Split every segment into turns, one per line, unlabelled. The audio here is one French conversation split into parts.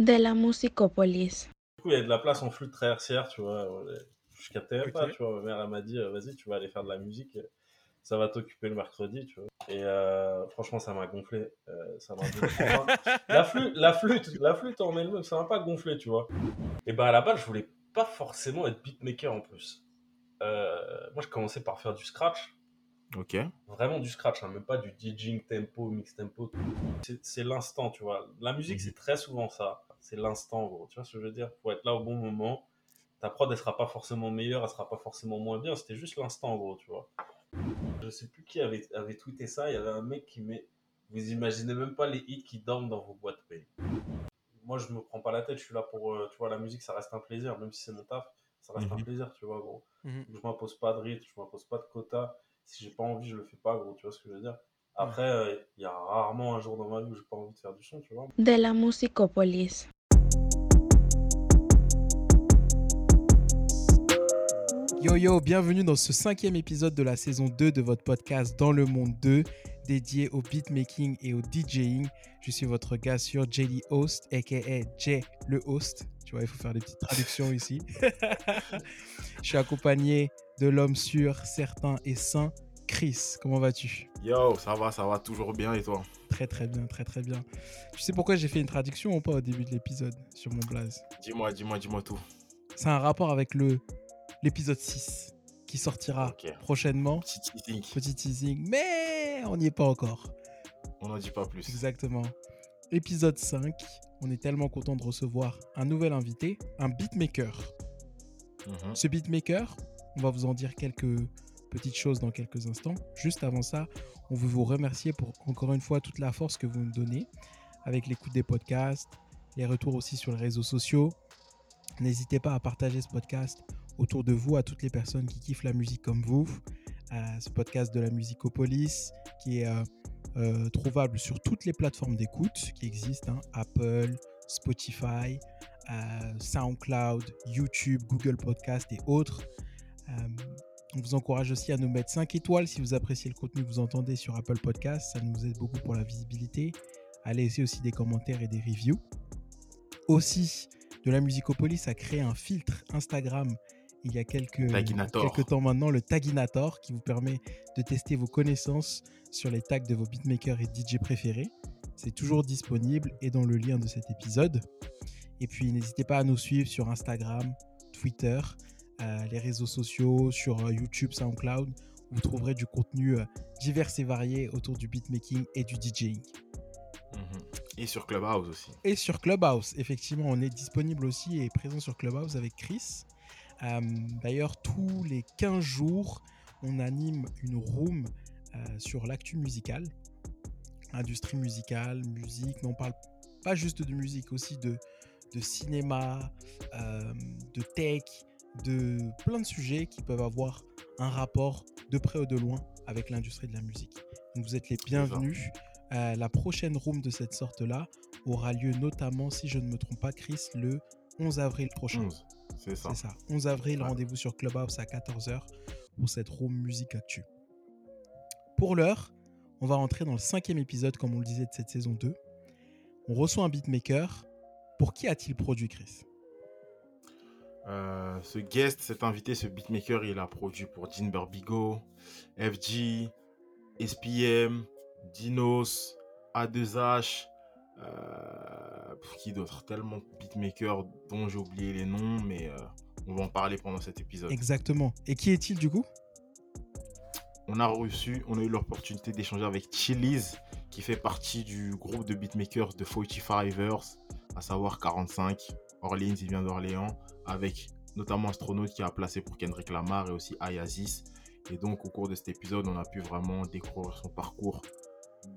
de la musicopolis.
Du coup, il y a de la place en flûte traversière, tu vois. Je captais même pas, tu vois. Ma mère, elle m'a dit, euh, vas-y, tu vas aller faire de la musique, ça va t'occuper le mercredi, tu vois. Et euh, franchement, ça m'a gonflé. euh, ça m'a gonflé. la, flûte, la, flûte, la flûte en elle-même, ça m'a pas gonflé, tu vois. Et bah, à la base, je voulais pas forcément être beatmaker en plus. Euh, moi, je commençais par faire du scratch.
Ok.
Vraiment du scratch, hein, même pas du DJing tempo, mix tempo. C'est- C'est l'instant, tu vois. La musique,
Mhm.
c'est très souvent ça. C'est l'instant, gros. Tu vois ce que je veux dire? Faut être là au bon moment. Ta prod, elle sera pas forcément meilleure, elle sera pas forcément moins bien. C'était juste l'instant, gros, tu vois. Je sais plus qui avait, avait tweeté ça. Il y avait un mec qui met Vous imaginez même pas les hits qui dorment dans vos boîtes mail. Moi, je me prends pas la tête. Je suis là pour. euh, tu vois, la musique, ça reste un plaisir. Même si c'est mon taf, ça reste un
Mhm.
plaisir, tu vois, gros.
Mhm.
Je m'impose pas de rythme, je m'impose pas de quota. Si j'ai pas envie, je le fais pas, gros. Tu vois ce que je veux dire? Après, euh, il y a rarement un jour dans ma vie où j'ai pas envie de faire du son, tu vois.
De la musicopolis.
Yo yo, bienvenue dans ce cinquième épisode de la saison 2 de votre podcast Dans le Monde 2, dédié au beatmaking et au DJing. Je suis votre gars sur Jelly Host, aka Jay le host. Tu vois, il faut faire des petites traductions ici. Je suis accompagné de l'homme sûr, certain et sain, Chris. Comment vas-tu?
Yo, ça va, ça va toujours bien et toi
Très très bien, très très bien. Tu sais pourquoi j'ai fait une traduction ou pas au début de l'épisode sur mon blaze?
Dis-moi, dis-moi, dis-moi tout.
C'est un rapport avec le l'épisode 6 qui sortira prochainement.
Petit teasing,
Petit teasing, mais on n'y est pas encore.
on n'en dit pas plus.
Exactement. Épisode 5, on est tellement content de recevoir un nouvel invité, un beatmaker.
Mhm.
Ce beatmaker, on va vous en dire quelques petites choses dans quelques instants. Juste avant ça, on veut vous remercier pour encore une fois toute la force que vous nous donnez avec l'écoute des podcasts, les retours aussi sur les réseaux sociaux. N'hésitez pas à partager ce podcast autour de vous à toutes les personnes qui kiffent la musique comme vous. Euh, ce podcast de la Musicopolis qui est euh, euh, trouvable sur toutes les plateformes d'écoute qui existent hein, Apple, Spotify, SoundCloud, YouTube, Google Podcast et autres. On vous encourage aussi à nous mettre 5 étoiles si vous appréciez le contenu que vous entendez sur Apple Podcast. Ça nous aide beaucoup pour la visibilité. À laisser aussi des commentaires et des reviews. Aussi, de la Musicopolis a créé un filtre Instagram il y a quelques, quelques temps maintenant, le Taginator, qui vous permet de tester vos connaissances sur les tags de vos beatmakers et DJ préférés. C'est toujours disponible et dans le lien de cet épisode. Et puis n'hésitez pas à nous suivre sur Instagram, Twitter, euh, les réseaux sociaux, sur euh, YouTube, SoundCloud. Vous trouverez du contenu euh, divers et varié autour du beatmaking et du DJing.
Mhm. Et sur Clubhouse aussi.
Et sur Clubhouse, effectivement, on est disponible aussi et présent sur Clubhouse avec Chris. Euh, D'ailleurs, tous les 15 jours, on anime une room euh, sur l'actu musicale, industrie musicale, musique, mais on parle pas juste de musique, aussi de, de cinéma, euh, de tech, de plein de sujets qui peuvent avoir un rapport de près ou de loin avec l'industrie de la musique. Donc vous êtes les bienvenus. Euh, la prochaine room de cette sorte-là aura lieu notamment, si je ne me trompe pas, Chris, le 11 avril prochain.
11, c'est ça.
Ça. 11 avril,
Ouais.
rendez-vous sur Clubhouse à 14h pour cette room musique actu. Pour l'heure, on va rentrer dans le cinquième épisode, comme on le disait, de cette saison 2. On reçoit un beatmaker. Pour qui a-t-il produit, Chris?
Euh, ce guest, cet invité, ce beatmaker, il a produit pour Dean Barbigo, FG, SPM, Dinos, A2H, euh, pour qui d'autre? Tellement de beatmakers dont j'ai oublié les noms, mais euh, on va en parler pendant cet épisode.
Exactement. Et qui est-il du coup?
On a reçu, on a eu l'opportunité d'échanger avec Chiliz, qui fait partie du groupe de beatmakers de 45ers, à savoir 45. Orleans, il vient d'Orléans, avec notamment Astronaute qui a placé pour Kendrick Lamar et aussi Ayazis. Et donc, au cours de cet épisode, on a pu vraiment découvrir son parcours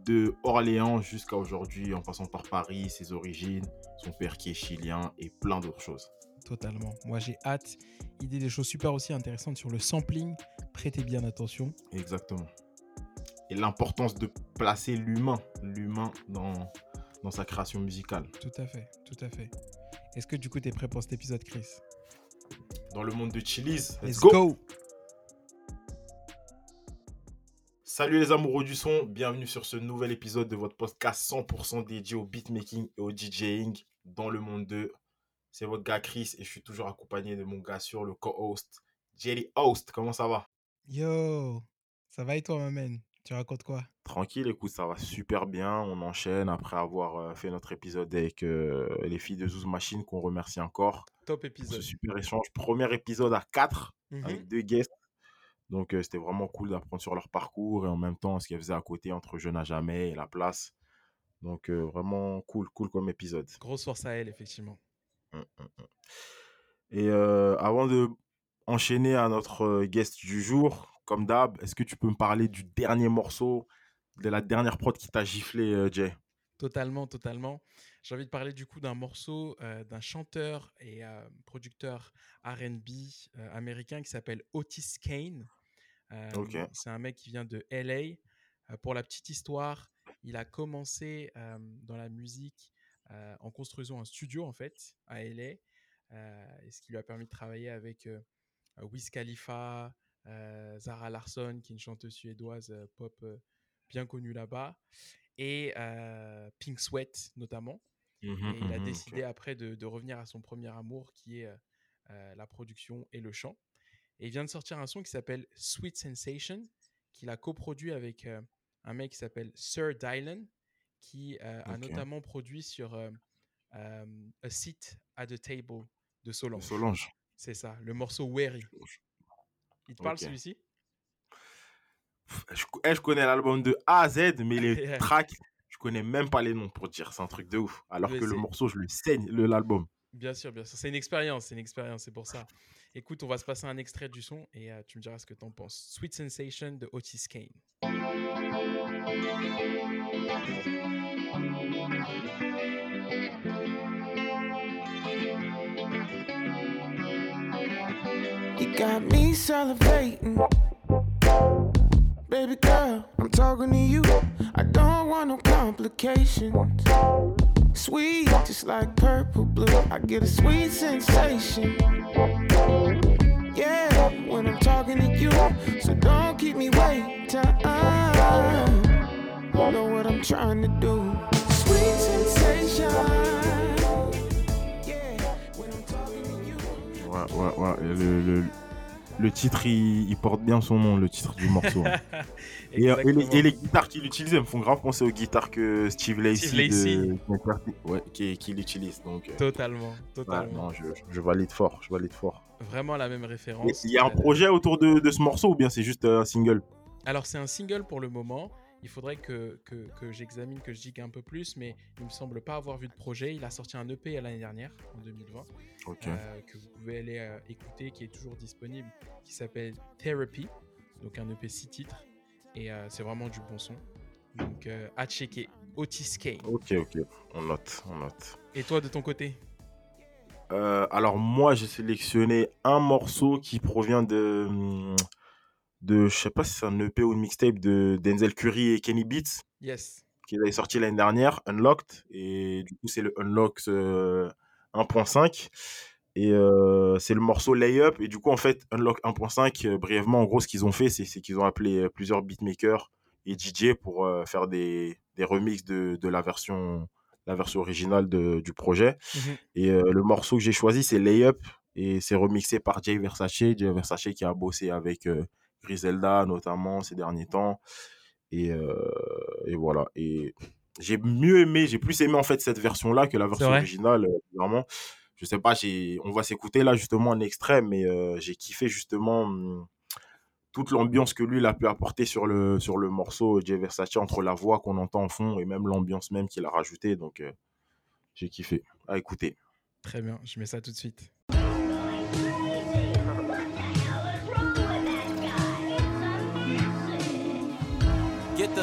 de Orléans jusqu'à aujourd'hui, en passant par Paris, ses origines, son père qui est chilien et plein d'autres choses.
Totalement. Moi, j'ai hâte. Il dit des choses super aussi intéressantes sur le sampling. Prêtez bien attention.
Exactement. Et l'importance de placer l'humain, l'humain dans, dans sa création musicale.
Tout à fait, tout à fait. Est-ce que du coup, tu es prêt pour cet épisode, Chris?
Dans le monde de Chili's, let's,
Let's
go.
go
Salut les amoureux du son, bienvenue sur ce nouvel épisode de votre podcast 100% dédié au beatmaking et au DJing. dans le monde 2. C'est votre gars Chris et je suis toujours accompagné de mon gars sur le co-host, Jelly Host. Comment ça va?
Yo, ça va et toi, ma man? Tu racontes quoi?
Tranquille, écoute, ça va super bien. On enchaîne après avoir euh, fait notre épisode avec euh, les filles de Zouz Machine qu'on remercie encore.
Top
ce
épisode.
super échange. Premier épisode à 4
Mhm.
avec deux guests. Donc, euh, c'était vraiment cool d'apprendre sur leur parcours et en même temps ce qu'elles faisaient à côté entre Jeune à jamais et La Place. Donc, euh, vraiment cool, cool comme épisode.
Grosse force à elle, effectivement.
Mm, mm, mm. Et euh, avant de enchaîner à notre guest du jour, comme d'hab, est-ce que tu peux me parler du dernier morceau, de la dernière prod qui t'a giflé, euh, Jay?
Totalement, totalement. J'ai envie de parler du coup d'un morceau euh, d'un chanteur et euh, producteur RB euh, américain qui s'appelle Otis Kane. C'est un mec qui vient de LA. Pour la petite histoire, il a commencé dans la musique en construisant un studio en fait à LA, et ce qui lui a permis de travailler avec Wiz Khalifa, euh, Zara Larsson, qui est une chanteuse suédoise euh, pop euh, bien connue là-bas, et Pink Sweat notamment. Et il a
ok.
décidé après de, de revenir à son premier amour qui est la production et le chant. Et il vient de sortir un son qui s'appelle Sweet Sensation, qu'il a coproduit avec un mec qui s'appelle Sir Dylan, qui a notamment produit sur A Seat at the Table de Solange.
Solange.
C'est ça, le morceau Weary. Il te parle celui-ci?
Je, eh, je connais l'album de A à Z, mais les tracks, je connais même pas les noms pour dire. C'est un truc de ouf. Alors
Mais
que le morceau, je le saigne, l'album.
Bien sûr, bien sûr. C'est une expérience, c'est une expérience, c'est pour ça. Écoute, on va se passer un extrait du son et euh, tu me diras ce que tu en penses. Sweet Sensation de Otis Kane.
Got me salivating. Baby girl, I'm talking to you. I don't want no complications. Sweet, just like purple blue. I get a sweet sensation. Yeah, when I'm talking to you. So don't keep me waiting. You know what I'm trying to do. Sweet sensation.
Ouais, ouais, ouais. Le, le- le titre, il, il porte bien son nom, le titre du morceau. hein. et, euh, et les,
Exactement.
et les guitares qu'il utilise, elles me font grave penser aux guitares que Steve Lacey,
Steve Lacy.
de- ouais, qui, qui l'utilise. Donc, euh,
Totalement,
ouais,
totalement.
non, je, je valide fort. Je valide fort.
Vraiment la même référence.
Il y a un projet autour de, de ce morceau ou bien c'est juste euh, un single?
Alors, c'est un single pour le moment. Il faudrait que, que, que j'examine, que je digue un peu plus, mais il me semble pas avoir vu de projet. Il a sorti un EP l'année dernière, en 2020,
Ok.
euh, que vous pouvez aller euh, écouter, qui est toujours disponible, qui s'appelle Therapy, donc un EP 6 titres, et euh, c'est vraiment du bon son. Donc, à checker. Otis Kane.
Ok, ok. On note, on note.
Et toi, de ton côté?
Alors moi, j'ai sélectionné un morceau qui provient de, hum, de je sais pas si c'est un EP ou une mixtape de Denzel Curry et Kenny Beats,
Yes.
qui avait sorti l'année dernière, Unlocked, et du coup c'est le Unlocked euh, 1.5, et euh, c'est le morceau Layup, et du coup en fait Unlock 1.5, euh, brièvement en gros ce qu'ils ont fait, c'est qu'ils ont appelé euh, plusieurs beatmakers et DJ pour euh, faire des, des remixes de, de la version la version originale de- du projet.
Mhm.
Et euh, le morceau que j'ai choisi, c'est Layup. Et c'est remixé par Jay Versace. Jay Versace qui a bossé avec euh, Griselda, notamment, ces derniers temps. Et, euh, et voilà. Et j'ai mieux aimé, j'ai plus aimé en fait cette version-là que la version originale. euh, vraiment. Je sais pas, on va s'écouter là justement un extrait, mais euh, j'ai kiffé justement hum, toute l'ambiance que lui il a pu apporter sur le, sur le morceau Jay Versace entre la voix qu'on entend en fond et même l'ambiance même qu'il a rajouté. Donc euh, j'ai kiffé. À écouter.
Très bien, je mets ça tout de suite.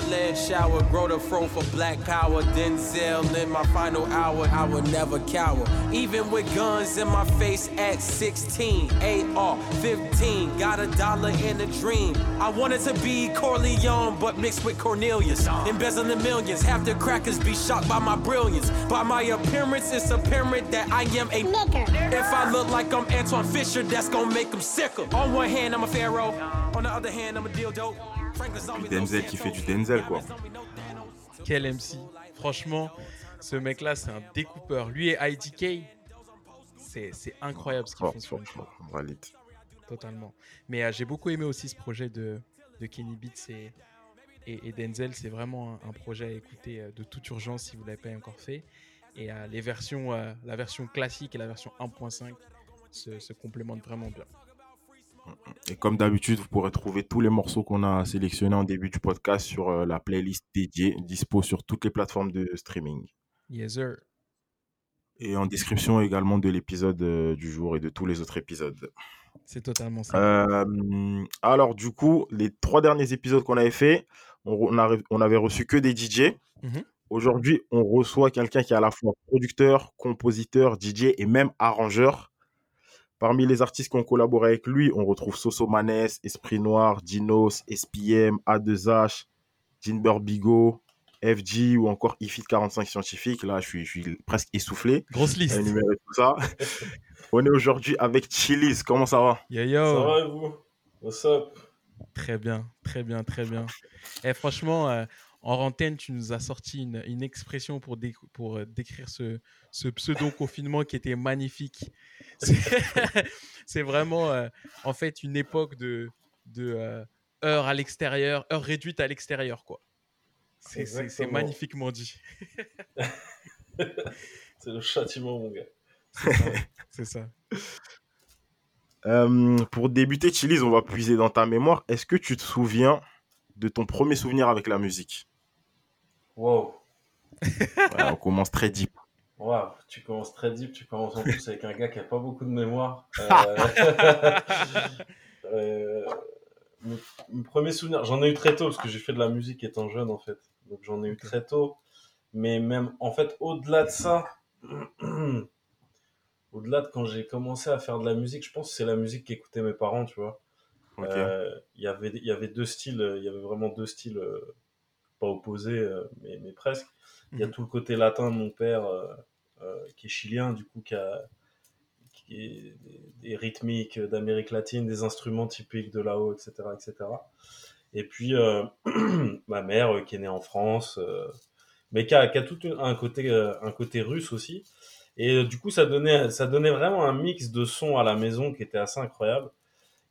Lead shower, grow the fro for black power. Denzel in my final hour, I will never cower. Even with guns in my face at 16, AR 15, got a dollar and a dream. I wanted to be Corleone, but mixed with Cornelius. Embezzling millions, half the crackers be shocked by my brilliance. By my appearance, it's apparent that I am a nigger. If I look like I'm Antoine Fisher, that's gonna make them sicker. On one hand, I'm a pharaoh. On the other hand, I'm a deal Frank me,
Denzel qui fait du Denzel, quoi.
Quel MC Franchement, Ce mec-là, c'est un découpeur. Lui et IDK, c'est incroyable ce qu'ils
Fort,
font sur
fort. Valide.
Totalement. Mais euh, j'ai beaucoup aimé aussi ce projet de, de Kenny Beats et, et, et Denzel. C'est vraiment un, un projet à écouter euh, de toute urgence si vous ne l'avez pas encore fait. Et euh, les versions, euh, la version classique et la version 1.5 se, se complémentent vraiment bien.
Et comme d'habitude, vous pourrez trouver tous les morceaux qu'on a sélectionnés en début du podcast sur euh, la playlist dédiée, dispo sur toutes les plateformes de streaming.
Yes, sir.
Et en description également de l'épisode euh, du jour et de tous les autres épisodes.
C'est totalement ça.
Euh, alors, du coup, les trois derniers épisodes qu'on avait fait, on, a- on avait reçu que des DJ.
Mhm.
Aujourd'hui, on reçoit quelqu'un qui est à la fois producteur, compositeur, DJ et même arrangeur. Parmi les artistes qui ont collaboré avec lui, on retrouve Soso Manes, Esprit Noir, Dinos, SPM, A2H, Jinber Bigo, FG ou encore IFIT 45 Scientifique. Là, je suis, je suis presque essoufflé
Grosse liste.
tout ça. on est aujourd'hui avec Chili's. Comment ça va?
Yo,
Ça
yo.
va et vous? What's up?
Très bien, très bien, très bien. Et franchement, euh, en rantaine, tu nous as sorti une, une expression pour, dé- pour euh, décrire ce, ce pseudo-confinement qui était magnifique. C'est vraiment, euh, en fait, une époque de, de euh, heures à l'extérieur, heures réduites à l'extérieur, quoi. C'est- magnifiquement dit.
C'est le châtiment, mon gars.
C'est ça.
Euh, pour débuter, Chili's, on va puiser dans ta mémoire. Est-ce que tu te souviens de ton premier souvenir avec la musique?
Wow.
Voilà, On commence très deep.
Waouh, tu commences très deep, tu commences en plus avec un gars qui a pas beaucoup de mémoire. Euh, euh, mon, mon premier souvenir, j'en ai eu très tôt parce que j'ai fait de la musique étant jeune en fait. Donc j'en ai eu très tôt. Mais même en fait, au-delà de ça, au-delà de quand j'ai commencé à faire de la musique, je pense que c'est la musique qu'écoutaient mes parents, tu vois. Euh, Il y avait y avait deux styles, il y avait vraiment deux styles, euh, pas opposés, euh, mais, mais presque. Il y a
Mhm.
tout le côté latin de mon père, euh, euh, qui est chilien, du coup, qui a des, rythmiques d'Amérique latine, des instruments typiques de là-haut, etc., etc. Et puis euh, ma mère, euh, qui est née en France, euh, mais qui a, qui a tout un côté, un côté russe aussi. Et du coup, ça donnait, ça donnait vraiment un mix de sons à la maison qui était assez incroyable.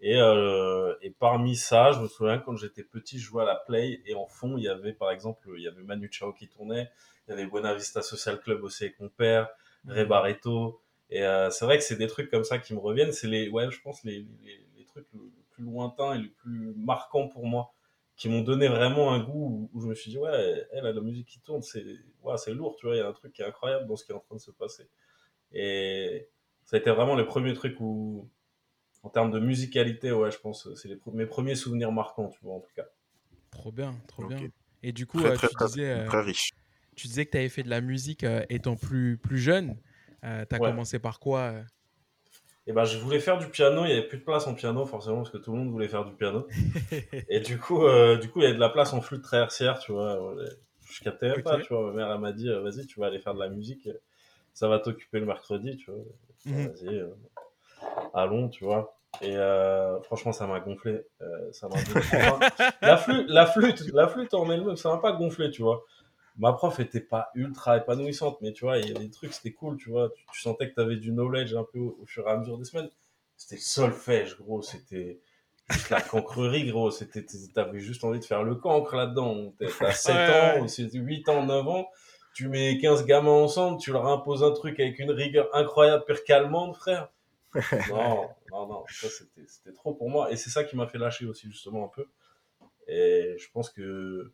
Et, euh, et parmi ça, je me souviens quand j'étais petit, je jouais à la Play et en fond, il y avait par exemple, il y avait Manu Chao qui tournait, il y avait Buena Vista Social Club aussi avec mon père, Ray Barreto. Et euh, c'est vrai que c'est des trucs comme ça qui me reviennent. C'est les, ouais, je pense les, les, les trucs le, le plus lointains et les plus marquants pour moi, qui m'ont donné vraiment un goût où, où je me suis dit ouais, elle a la musique qui tourne, c'est, ouais, c'est lourd, tu vois. Il y a un truc qui est incroyable dans ce qui est en train de se passer. Et ça a été vraiment les premiers trucs où, en termes de musicalité, ouais, je pense, c'est mes premiers souvenirs marquants, tu vois, en tout cas.
Trop bien, trop bien. Et du coup,
Très,
euh,
très,
tu,
très,
disais, euh,
très riche.
tu disais que tu avais fait de la musique euh, étant plus, plus jeune. tu as
Ouais.
commencé par quoi
Et ben, je voulais faire du piano, il y avait plus de place en piano, forcément, parce que tout le monde voulait faire du piano. Et du coup, euh, du coup, il y avait de la place en flûte traversière, tu vois. Je captais même pas, tu vois. Ma mère, elle m'a dit, vas-y, tu vas aller faire de la musique, ça va t'occuper le mercredi, tu vois.
Mhm.
Vas-y, allons, tu vois. Et euh, franchement, ça m'a gonflé. Euh, ça m'a la flûte, la flûte, la flûte en elle-même, ça m'a pas gonflé, tu vois. Ma prof était pas ultra épanouissante, mais tu vois, il y avait des trucs, c'était cool, tu vois. Tu, tu sentais que tu avais du knowledge un peu au, au fur et à mesure des semaines. C'était le solfège, gros. C'était juste la cancrerie, gros. C'était, t'avais juste envie de faire le cancre là-dedans. T'as t'as 7
Ouais,
ans,
ouais.
c'est 8 ans, 9 ans. Tu mets 15 gamins ensemble, tu leur imposes un truc avec une rigueur incroyable, pire qu'allemande, frère. Non, non, non, ça c'était c'était trop pour moi. Et c'est ça qui m'a fait lâcher aussi, justement, un peu. Et je pense que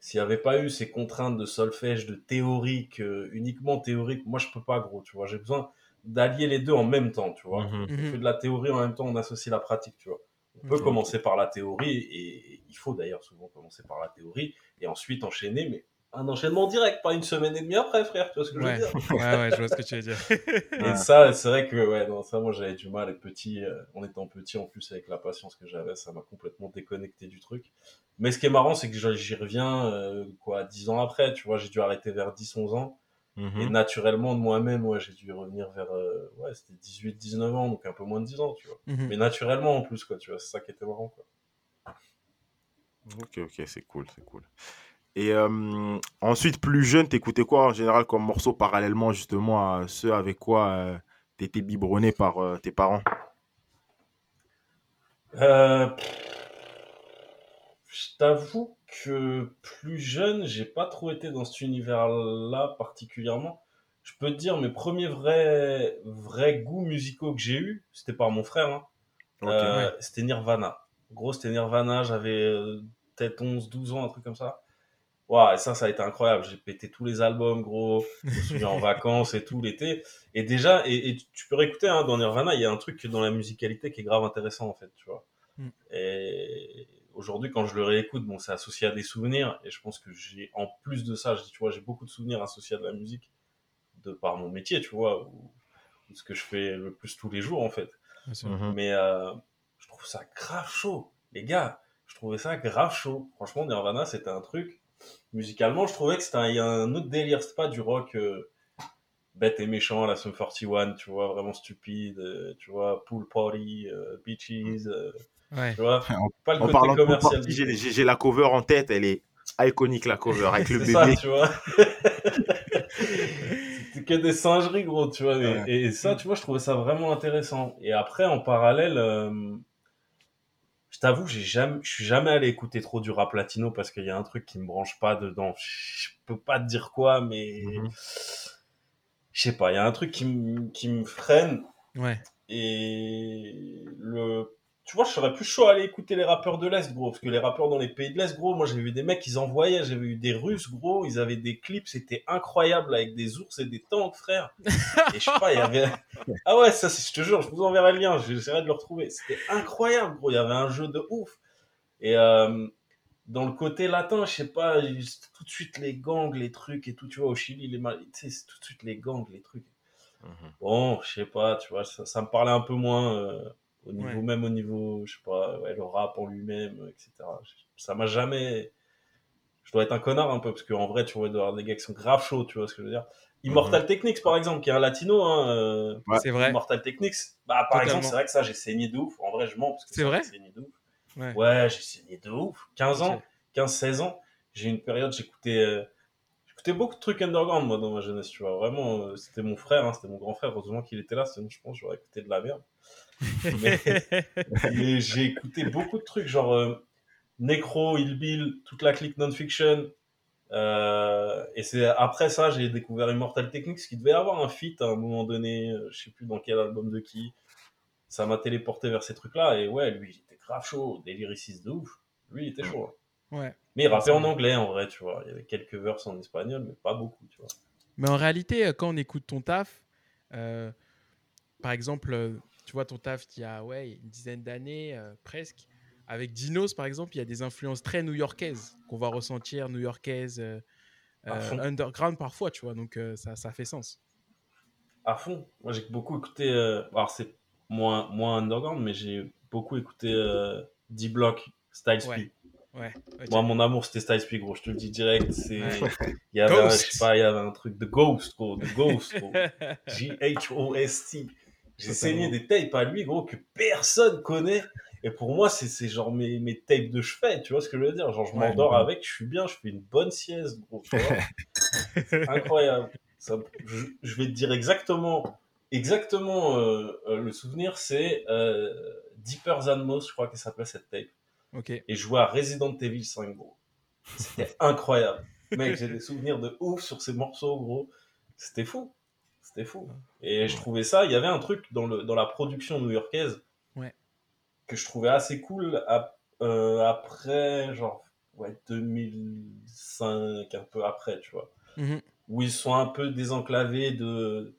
s'il n'y avait pas eu ces contraintes de solfège, de théorique, euh, uniquement théorique, moi je peux pas, gros, tu vois. J'ai besoin d'allier les deux en même temps, tu vois.
Mhm.
On
Mhm.
fait de la théorie en même temps, on associe la pratique, tu vois. On peut
Ok.
commencer par la théorie, et il faut d'ailleurs souvent commencer par la théorie, et ensuite enchaîner, mais un enchaînement direct, pas une semaine et demie après, frère, tu vois ce que je veux
Ouais.
dire
ouais, ouais, je vois ce que tu veux dire.
et ça, c'est vrai que, ouais, non, ça, moi, j'avais du mal. Et petit, euh, en étant petit, en plus, avec la patience que j'avais, ça m'a complètement déconnecté du truc. Mais ce qui est marrant, c'est que j'y reviens, euh, quoi, 10 ans après, tu vois, j'ai dû arrêter vers 10, 11 ans.
Mhm.
Et naturellement, de moi-même, ouais, j'ai dû revenir vers, euh, ouais, c'était 18, 19 ans, donc un peu moins de 10 ans, tu vois.
Mhm.
Mais naturellement, en plus, quoi, tu vois, c'est ça qui était marrant, quoi.
Ok, ok, c'est cool, c'est cool. Et euh, ensuite, plus jeune, t'écoutais quoi en général comme morceau parallèlement justement à ceux avec quoi euh, t'étais biberonné par euh, tes parents?
Euh, je t'avoue que plus jeune, j'ai pas trop été dans cet univers-là particulièrement. Je peux te dire, mes premiers vrais, vrais goûts musicaux que j'ai eu, c'était par mon frère. hein. Euh, C'était Nirvana. En gros, c'était Nirvana, j'avais peut-être 11, 12 ans, un truc comme ça. Waouh, et ça, ça a été incroyable. J'ai pété tous les albums, gros. Je me souviens en vacances et tout l'été. Et déjà, et, et tu peux réécouter hein, dans Nirvana, il y a un truc dans la musicalité qui est grave intéressant en fait, tu vois.
Mm.
Et aujourd'hui, quand je le réécoute, bon, c'est associé à des souvenirs. Et je pense que j'ai, en plus de ça, tu vois, j'ai beaucoup de souvenirs associés à de la musique de par mon métier, tu vois, ou, ou ce que je fais le plus tous les jours en fait.
Mhm.
Mais euh, je trouve ça grave chaud. Les gars, je trouvais ça grave chaud. Franchement, Nirvana, c'était un truc. Musicalement, je trouvais que c'était un, autre délire. C'était pas du rock euh, bête et méchant à la Sum 41, tu vois, vraiment stupide, euh, tu vois, pool party, euh, beaches, euh,
Ouais.
tu vois. Pas le
En
côté
parlant
commercial.
j'ai la cover en tête, elle est iconique la cover avec le
C'est ça,
bébé.
tu vois. C'était que des singeries, gros, tu vois. Et,
Ouais.
et ça, tu vois, je trouvais ça vraiment intéressant. Et après, en parallèle, euh, je t'avoue, j'ai jamais, je suis jamais allé écouter trop du rap latino parce qu'il y a un truc qui me branche pas dedans. Je peux pas te dire quoi, mais
Mhm.
je sais pas, il y a un truc qui me, qui me freine.
Ouais.
Et le. Tu vois, je serais plus chaud à aller écouter les rappeurs de l'Est, gros. Parce que les rappeurs dans les pays de l'Est, gros, moi j'ai vu des mecs, ils envoyaient. J'avais vu des Russes, gros. Ils avaient des clips, c'était incroyable avec des ours et des tanks, frère. Et je sais pas, il y avait. Ah ouais, ça, je te jure, je vous enverrai le lien. J'essaierai de le retrouver. C'était incroyable, gros. Il y avait un jeu de ouf. Et euh, dans le côté latin, je sais pas, c'était tout de suite les gangs, les trucs et tout. Tu vois, au Chili, les mal... tu sais, c'est tout de suite les gangs, les trucs.
Mhm.
Bon, je sais pas, tu vois, ça, ça me parlait un peu moins euh, au niveau
Ouais.
même au niveau, je sais pas, ouais, le rap en lui-même, etc. Ça m'a jamais. Je dois être un connard un peu parce qu'en vrai, tu vois, il doit y avoir des gars qui sont grave chauds, tu vois ce que je veux dire. Immortal Techniques, par exemple, qui est un latino, hein, euh,
Ouais.
C'est vrai.
Immortal Techniques, bah par
Totalement.
exemple, c'est vrai que ça, j'ai saigné de ouf. En vrai, je mens parce que
C'est vrai
j'ai saigné de ouf.
Ouais.
Ouais, j'ai saigné de ouf. 15 ans,
Ok.
15-16 ans, j'ai une période, j'écoutais euh, j'écoutais beaucoup de trucs underground, moi, dans ma jeunesse, tu vois. Vraiment, euh, c'était mon frère, hein, c'était mon grand frère. Heureusement qu'il était là, sinon je pense que j'aurais écouté de la merde. Mais, mais j'ai écouté beaucoup de trucs, genre euh, Necro, Hillbill, toute la clique non-fiction. Euh, et c'est après ça, j'ai découvert Immortal Techniques, qui devait avoir un feat à un moment donné, euh, je sais plus dans quel album de qui. Ça m'a téléporté vers ces trucs-là, et ouais, lui, il était grave chaud, des lyricistes de ouf. Lui, il était chaud. hein.
ouais.
Mais il rappait en anglais, en vrai, tu vois. Il y avait quelques verses en espagnol, mais pas beaucoup, tu vois.
Mais en réalité, euh, quand on écoute ton taf, euh, par exemple, euh, tu vois ton taf qui a ouais, une dizaine d'années, euh, presque, avec Dinos, par exemple, il y a des influences très new-yorkaises qu'on va ressentir, new-yorkaises, euh, underground parfois, tu vois, donc ça, ça fait sens.
À fond. Moi, j'ai beaucoup écouté. Alors, c'est moins, moins underground, mais j'ai beaucoup écouté D-Block, Styles P.
Ouais. Ouais. ok.
Moi, mon amour, c'était Styles P, gros. Je te le dis direct. C'est. Il y avait, un, je sais pas, il y avait un truc de Ghost, gros. De Ghost, gros. G-H-O-S-T. J'ai saigné des tapes à lui, gros, que personne connaît. Et pour moi, c'est c'est genre mes, mes tapes de chevet, tu vois ce que je veux dire? Genre, je
Ouais.
m'endors avec, je suis bien, je fais une bonne sieste, gros. tu vois? C'est incroyable. Ça- je, je vais te dire exactement, exactement euh, euh, le souvenir, c'est euh, Deeper Than Most, je crois que ça s'appelait cette tape.
Ok.
Et jouais à Resident Evil 5, gros. C'était incroyable. Mec, j'ai des souvenirs de ouf sur ces morceaux, gros. C'était fou. C'était fou. Et je trouvais ça, il y avait un truc dans, le, dans la production new-yorkaise
Ouais.
que je trouvais assez cool euh, après, genre, ouais, 2005, un peu après, tu vois.
Mhm.
Où ils sont un peu désenclavés de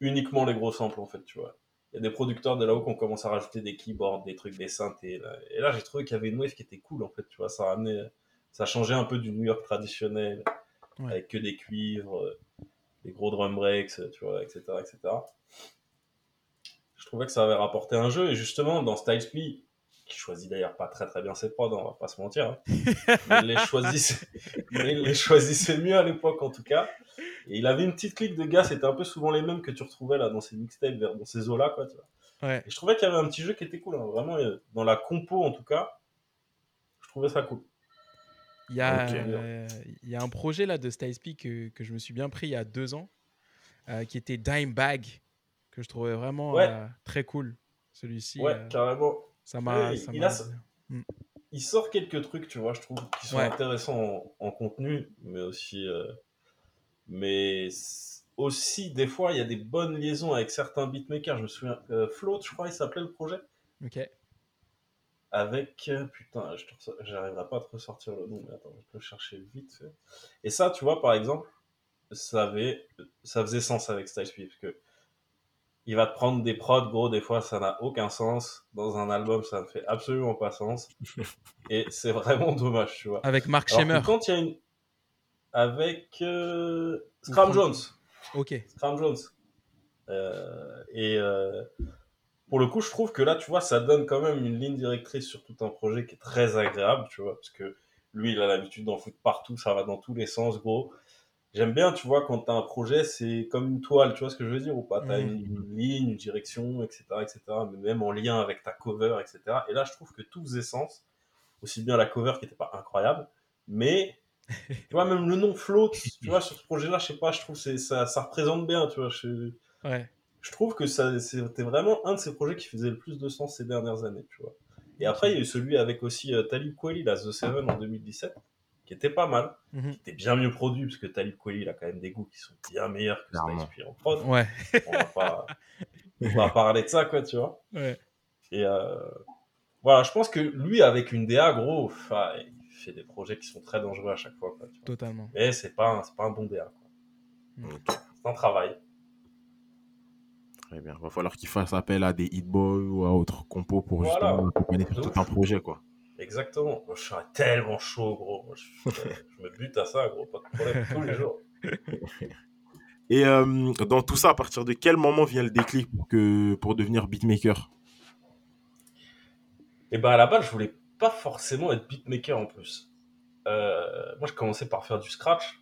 uniquement les gros samples, en fait, tu vois. Il y a des producteurs de là-haut qui ont commencé à rajouter des keyboards, des trucs, des synthés. Là. Et là, j'ai trouvé qu'il y avait une wave qui était cool, en fait, tu vois. Ça ramenait, ça changeait un peu du New York traditionnel,
Ouais.
avec que des cuivres, euh, des gros drum breaks, tu vois, etc., etc. Je trouvais que ça avait rapporté un jeu, et justement, dans Styles P, qui choisit d'ailleurs pas très très bien ses prods, on va pas se mentir, hein, mais il les choisissait, mais il les choisissait mieux à l'époque en tout cas. Et il avait une petite clique de gars, c'était un peu souvent les mêmes que tu retrouvais là dans ces mixtapes, vers- dans ces eaux-là, quoi, tu vois.
Ouais.
Et je trouvais qu'il y avait un petit jeu qui était cool, hein, vraiment, euh, dans la compo en tout cas, je trouvais ça cool.
Il y, a, euh, il y a un projet là de Styles P que, que je me suis bien pris il y a deux ans, euh, qui était Dime Bag, que je trouvais vraiment
Ouais.
euh, très cool. Celui-ci,
Ouais,
euh,
carrément.
Ça m'a.
Il sort quelques trucs, tu vois, je trouve, qui sont
Ouais.
intéressants en, en contenu, mais aussi. euh, mais aussi, des fois, il y a des bonnes liaisons avec certains beatmakers. Je me souviens, euh, Float, je crois, il s'appelait le projet.
Ok.
avec euh, putain j'arriverai pas à te ressortir le nom mais attends je peux le chercher vite fait et ça tu vois par exemple ça avait ça faisait sens avec Styles P parce que il va te prendre des prods gros des fois ça n'a aucun sens dans un album ça ne fait absolument pas sens et c'est vraiment dommage tu vois
Avec Mark Schemer.
quand il y a une avec euh, Scram
Ou-
Jones
Ok.
Scram Jones. Euh, et euh, pour le coup, je trouve que là, tu vois, ça donne quand même une ligne directrice sur tout un projet qui est très agréable, tu vois, parce que lui, il a l'habitude d'en foutre partout, ça va dans tous les sens, gros. J'aime bien, tu vois, quand t'as un projet, c'est comme une toile, tu vois ce que je veux dire ou pas? T'as
Mhm.
une, une ligne, une direction, etc., etc., mais même en lien avec ta cover, etc. Et là, je trouve que tout faisait sens, aussi bien la cover qui était pas incroyable, mais tu vois, même le nom Float, tu vois, sur ce projet-là, je sais pas, je trouve que ça, ça représente bien, tu vois. Je,
Ouais.
je trouve que ça, c'était vraiment un de ces projets qui faisait le plus de sens ces dernières années, tu vois. Et après, il y a eu celui avec aussi euh, Talib Kweli, là, The Seven en 2017, qui était pas mal,
Mhm.
qui était bien mieux produit, parce que Talib Kweli, il a quand même des goûts qui sont bien meilleurs que
Clairement.
Styles P en prod.
Ouais.
On va pas, on va parler de ça, quoi, tu vois.
ouais.
Et euh, voilà, je pense que lui, avec une DA, gros, il fait des projets qui sont très dangereux à chaque fois, quoi, tu vois.
Totalement.
Mais c'est pas, un- c'est pas un bon DA, quoi.
Ok,
C'est un travail.
Très bien. Va falloir qu'il fasse appel à des hitboys ou à autres compos pour
Voilà.
justement accompagner tout un projet, quoi.
Exactement. Moi, je serais tellement chaud, gros. Moi, je, je me bute à ça, gros. Pas de problème. Tous les jours.
Et euh, dans tout ça, à partir de quel moment vient le déclic pour, que, pour devenir beatmaker?
Et ben, à la base, je voulais pas forcément être beatmaker en plus. Euh, moi, je commençais par faire du scratch.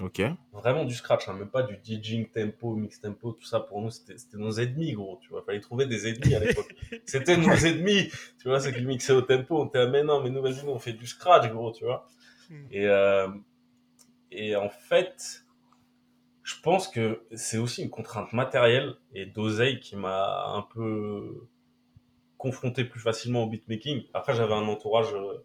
Ok.
Vraiment du scratch, hein, même pas du DJing tempo, mix tempo, tout ça. Pour nous, c'était nos ennemis, gros. Tu vois, fallait trouver des ennemis à l'époque. c'était nos ennemis. Tu vois, ceux qui mixaient au tempo. On était là, mais non, mais nous, vas-y, nous, on fait du scratch, gros, tu vois.
Mm.
Et, euh, et en fait, je pense que c'est aussi une contrainte matérielle et d'oseille qui m'a un peu confronté plus facilement au beatmaking. Après, j'avais un entourage euh,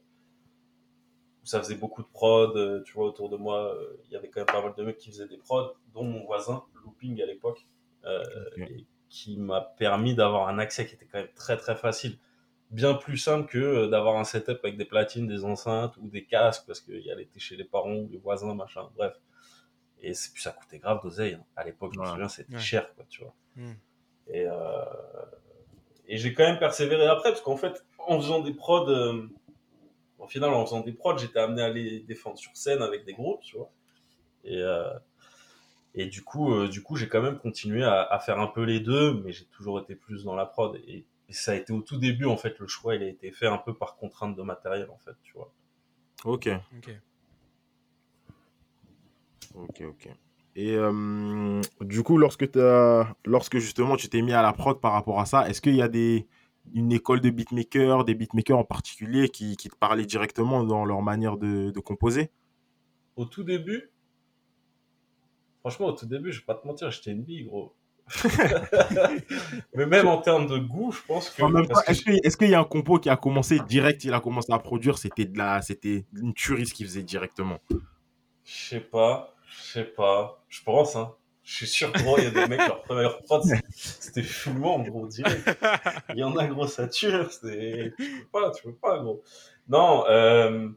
ça faisait beaucoup de prod. euh, Tu vois, autour de moi, euh, il y avait quand même pas mal de mecs qui faisaient des prods, dont mon voisin, Looping à l'époque, euh, qui m'a permis d'avoir un accès qui était quand même très très facile. Bien plus simple que d'avoir un setup avec des platines, des enceintes ou des casques parce qu'il allait était chez les parents ou les voisins, machin, bref. Et ça coûtait grave d'oseille. hein. À l'époque, je me souviens, c'était
Ouais.
cher, quoi, tu vois.
Mm.
Et, euh, et j'ai quand même persévéré après, parce qu'en fait, en faisant des prods, euh, au final, en faisant des prods, j'étais amené à les défendre sur scène avec des groupes, tu vois. Et, euh, et du coup, euh, du coup, j'ai quand même continué à, à faire un peu les deux, mais j'ai toujours été plus dans la prod. Et, et ça a été au tout début, en fait, le choix, il a été fait un peu par contrainte de matériel, en fait, tu vois.
Ok.
Ok.
Ok, ok. Et euh, du coup, lorsque, t'as- lorsque justement tu t'es mis à la prod par rapport à ça, est-ce qu'il y a des, une école de beatmakers, des beatmakers en particulier qui, qui te parlaient directement dans leur manière de, de composer
Au tout début, franchement, au tout début, je vais pas te mentir, j'étais une bille, gros. mais même en termes de goût, je pense que.
Est-ce qu'il y a un compo qui a commencé direct, il a commencé à produire, c'était de la, c'était une tuerie ce qu'il faisait directement?
Je sais pas, je sais pas, je pense, hein. Je suis sûr, gros, il y a des mecs, leur première prod, c'était- fumant, gros, direct. Il y en a, gros, ça tue, c'est... Tu peux pas, tu peux pas, gros. Non, euh...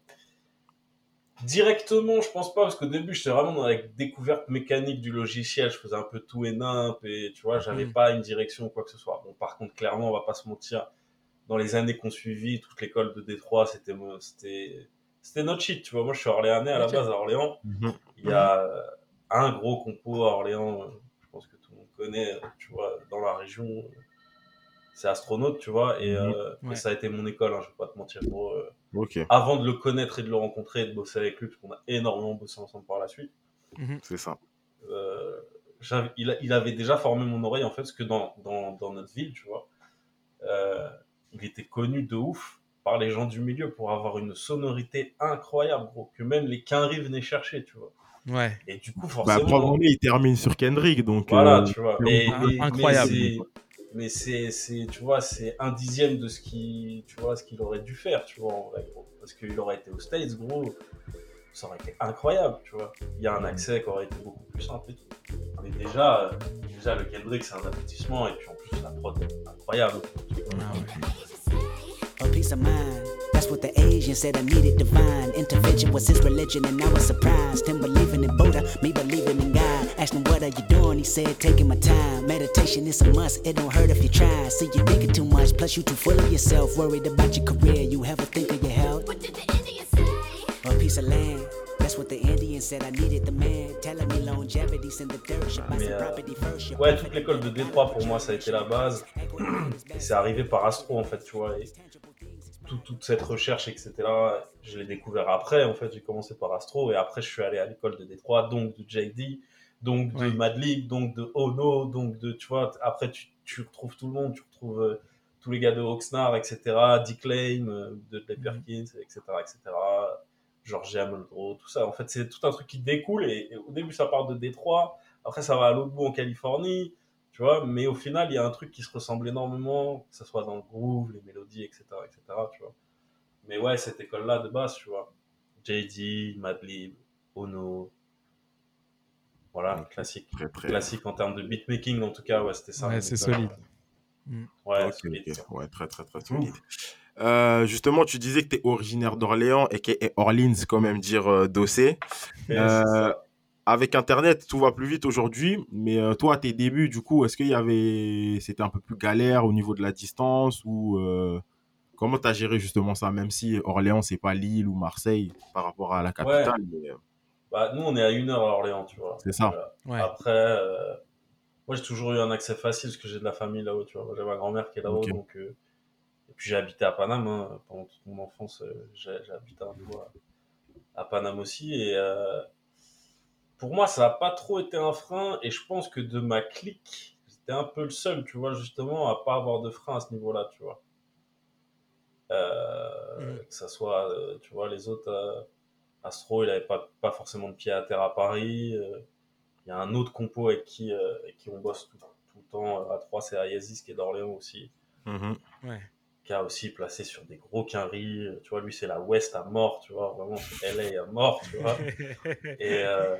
directement, je pense pas, parce qu'au début, j'étais vraiment dans la découverte mécanique du logiciel, je faisais un peu tout et nimp, et tu vois, j'avais
Mm.
pas une direction ou quoi que ce soit. Bon, par contre, clairement, on va pas se mentir, dans les années qu'on suivit, toute l'école de Détroit, c'était, c'était, c'était notre shit, tu vois. Moi, je suis orléanais à la base, à Orléans. Il y a euh, un gros compo à Orléans, euh, je pense que tout le monde connaît, euh, tu vois, dans la région. euh, C'est Astronaute, tu vois, et, euh, et
Ouais.
ça a été mon école, hein, je vais pas te mentir, gros. euh,
Ok,
avant de le connaître et de le rencontrer et de bosser avec lui, parce qu'on a énormément bossé ensemble par la suite,
c'est ça.
euh, il, a- il avait déjà formé mon oreille, en fait, parce que dans, dans, dans notre ville, tu vois, euh, il était connu de ouf par les gens du milieu pour avoir une sonorité incroyable, gros, que même les Quinry venaient chercher, tu vois.
Ouais.
Et du coup,
Bah,
forcément.
probablement, il termine sur Kendrick, donc.
Voilà,
euh,
tu vois. Mais, mais- mais
incroyable.
Mais c'est, tu vois, c'est un dixième de ce qui, tu vois, ce qu'il aurait dû faire, tu vois, en vrai, gros. Parce qu'il aurait été aux States, gros, ça aurait été incroyable, tu vois. Il y a un accès qui aurait été beaucoup plus simple et tout. Mais déjà, déjà le Kendrick, c'est un aboutissement, et puis en plus, la prod est incroyable.
a peace of mind. That's what the Asian said I needed divine intervention was his religion, and I was surprised. Him believing in Buddha, me believing in God. Asked him what are you doing? He said taking my time. Meditation is a must. It don't hurt if you try. See you thinking too much, plus you too full of yourself. Worried about your career, you ever think of your health? What did the Indian say? A piece of land. That's what the Indian said. I needed the man telling me longevity, send the dirt, should buy some
euh,
property first. your
Ouais,
property
toute l'école de Détroit, pour moi, ça a été la base. C'est arrivé par Astro, en fait, tu vois. Et tout- toute cette recherche, etc., je l'ai découvert après. En fait, j'ai commencé par Astro et après, je suis allé à l'école de Détroit, donc de JD, donc de
Ouais.
Madlib, donc de Ono, donc de, tu vois, après, tu, tu retrouves tout le monde, tu retrouves euh, tous les gars de Oxnard, etc., Dick Lane, euh, de Dave Perkins, etc., etc., George Ameldro, tout ça. En fait, c'est tout un truc qui découle et, et au début, ça part de Détroit, après, ça va à l'autre bout en Californie, tu vois, mais au final, il y a un truc qui se ressemble énormément, que ce soit dans le groove, les mélodies, etc., etc., tu vois. Mais ouais, cette école-là, de base, tu vois. JD, Madlib, Ono. Voilà, classique.
Très, très.
Classique en termes de beatmaking, en tout cas, ouais, c'était ça.
Ouais, c'est solide.
Ouais, ça.
Ouais, très, très, très solide. Euh, justement, tu disais que tu es originaire d'Orléans et que Orleans, quand même dire euh, Dossé. Euh. Avec Internet, tout va plus vite aujourd'hui. Mais euh, toi, à tes débuts, du coup, est-ce qu'il y avait. C'était un peu plus galère au niveau de la distance ou. euh, Comment tu as géré justement ça, même si Orléans, c'est pas Lille ou Marseille par rapport à la capitale mais, euh,
Bah, nous, on est à une heure à Orléans, tu vois.
C'est ça.
Voilà.
Ouais.
Après, euh, moi, j'ai toujours eu un accès facile parce que j'ai de la famille là-haut, tu vois. J'ai ma grand-mère qui est là-haut, donc. euh, Et puis, j'ai habité à Paname hein. pendant toute mon enfance. j'ai j'ai habité un peu à, à Paname aussi. Et euh, pour moi, ça n'a pas trop été un frein. Et je pense que de ma clique, j'étais un peu le seul, tu vois, justement, à pas avoir de frein à ce niveau-là, tu vois. Euh,
Mhm.
Que ça soit, euh, tu vois, les autres. euh, Astro, il avait pas, pas forcément de pied à terre à Paris. euh, Il y a un autre compo avec qui, euh, avec qui on bosse tout, tout le temps euh, à 3, c'est Ayazis qui est d'Orléans aussi,
mhm.
Ouais.
qui a aussi placé sur des gros quinries. Tu vois, lui, c'est la West à mort, tu vois, vraiment, c'est LA à mort, tu vois. Et, euh,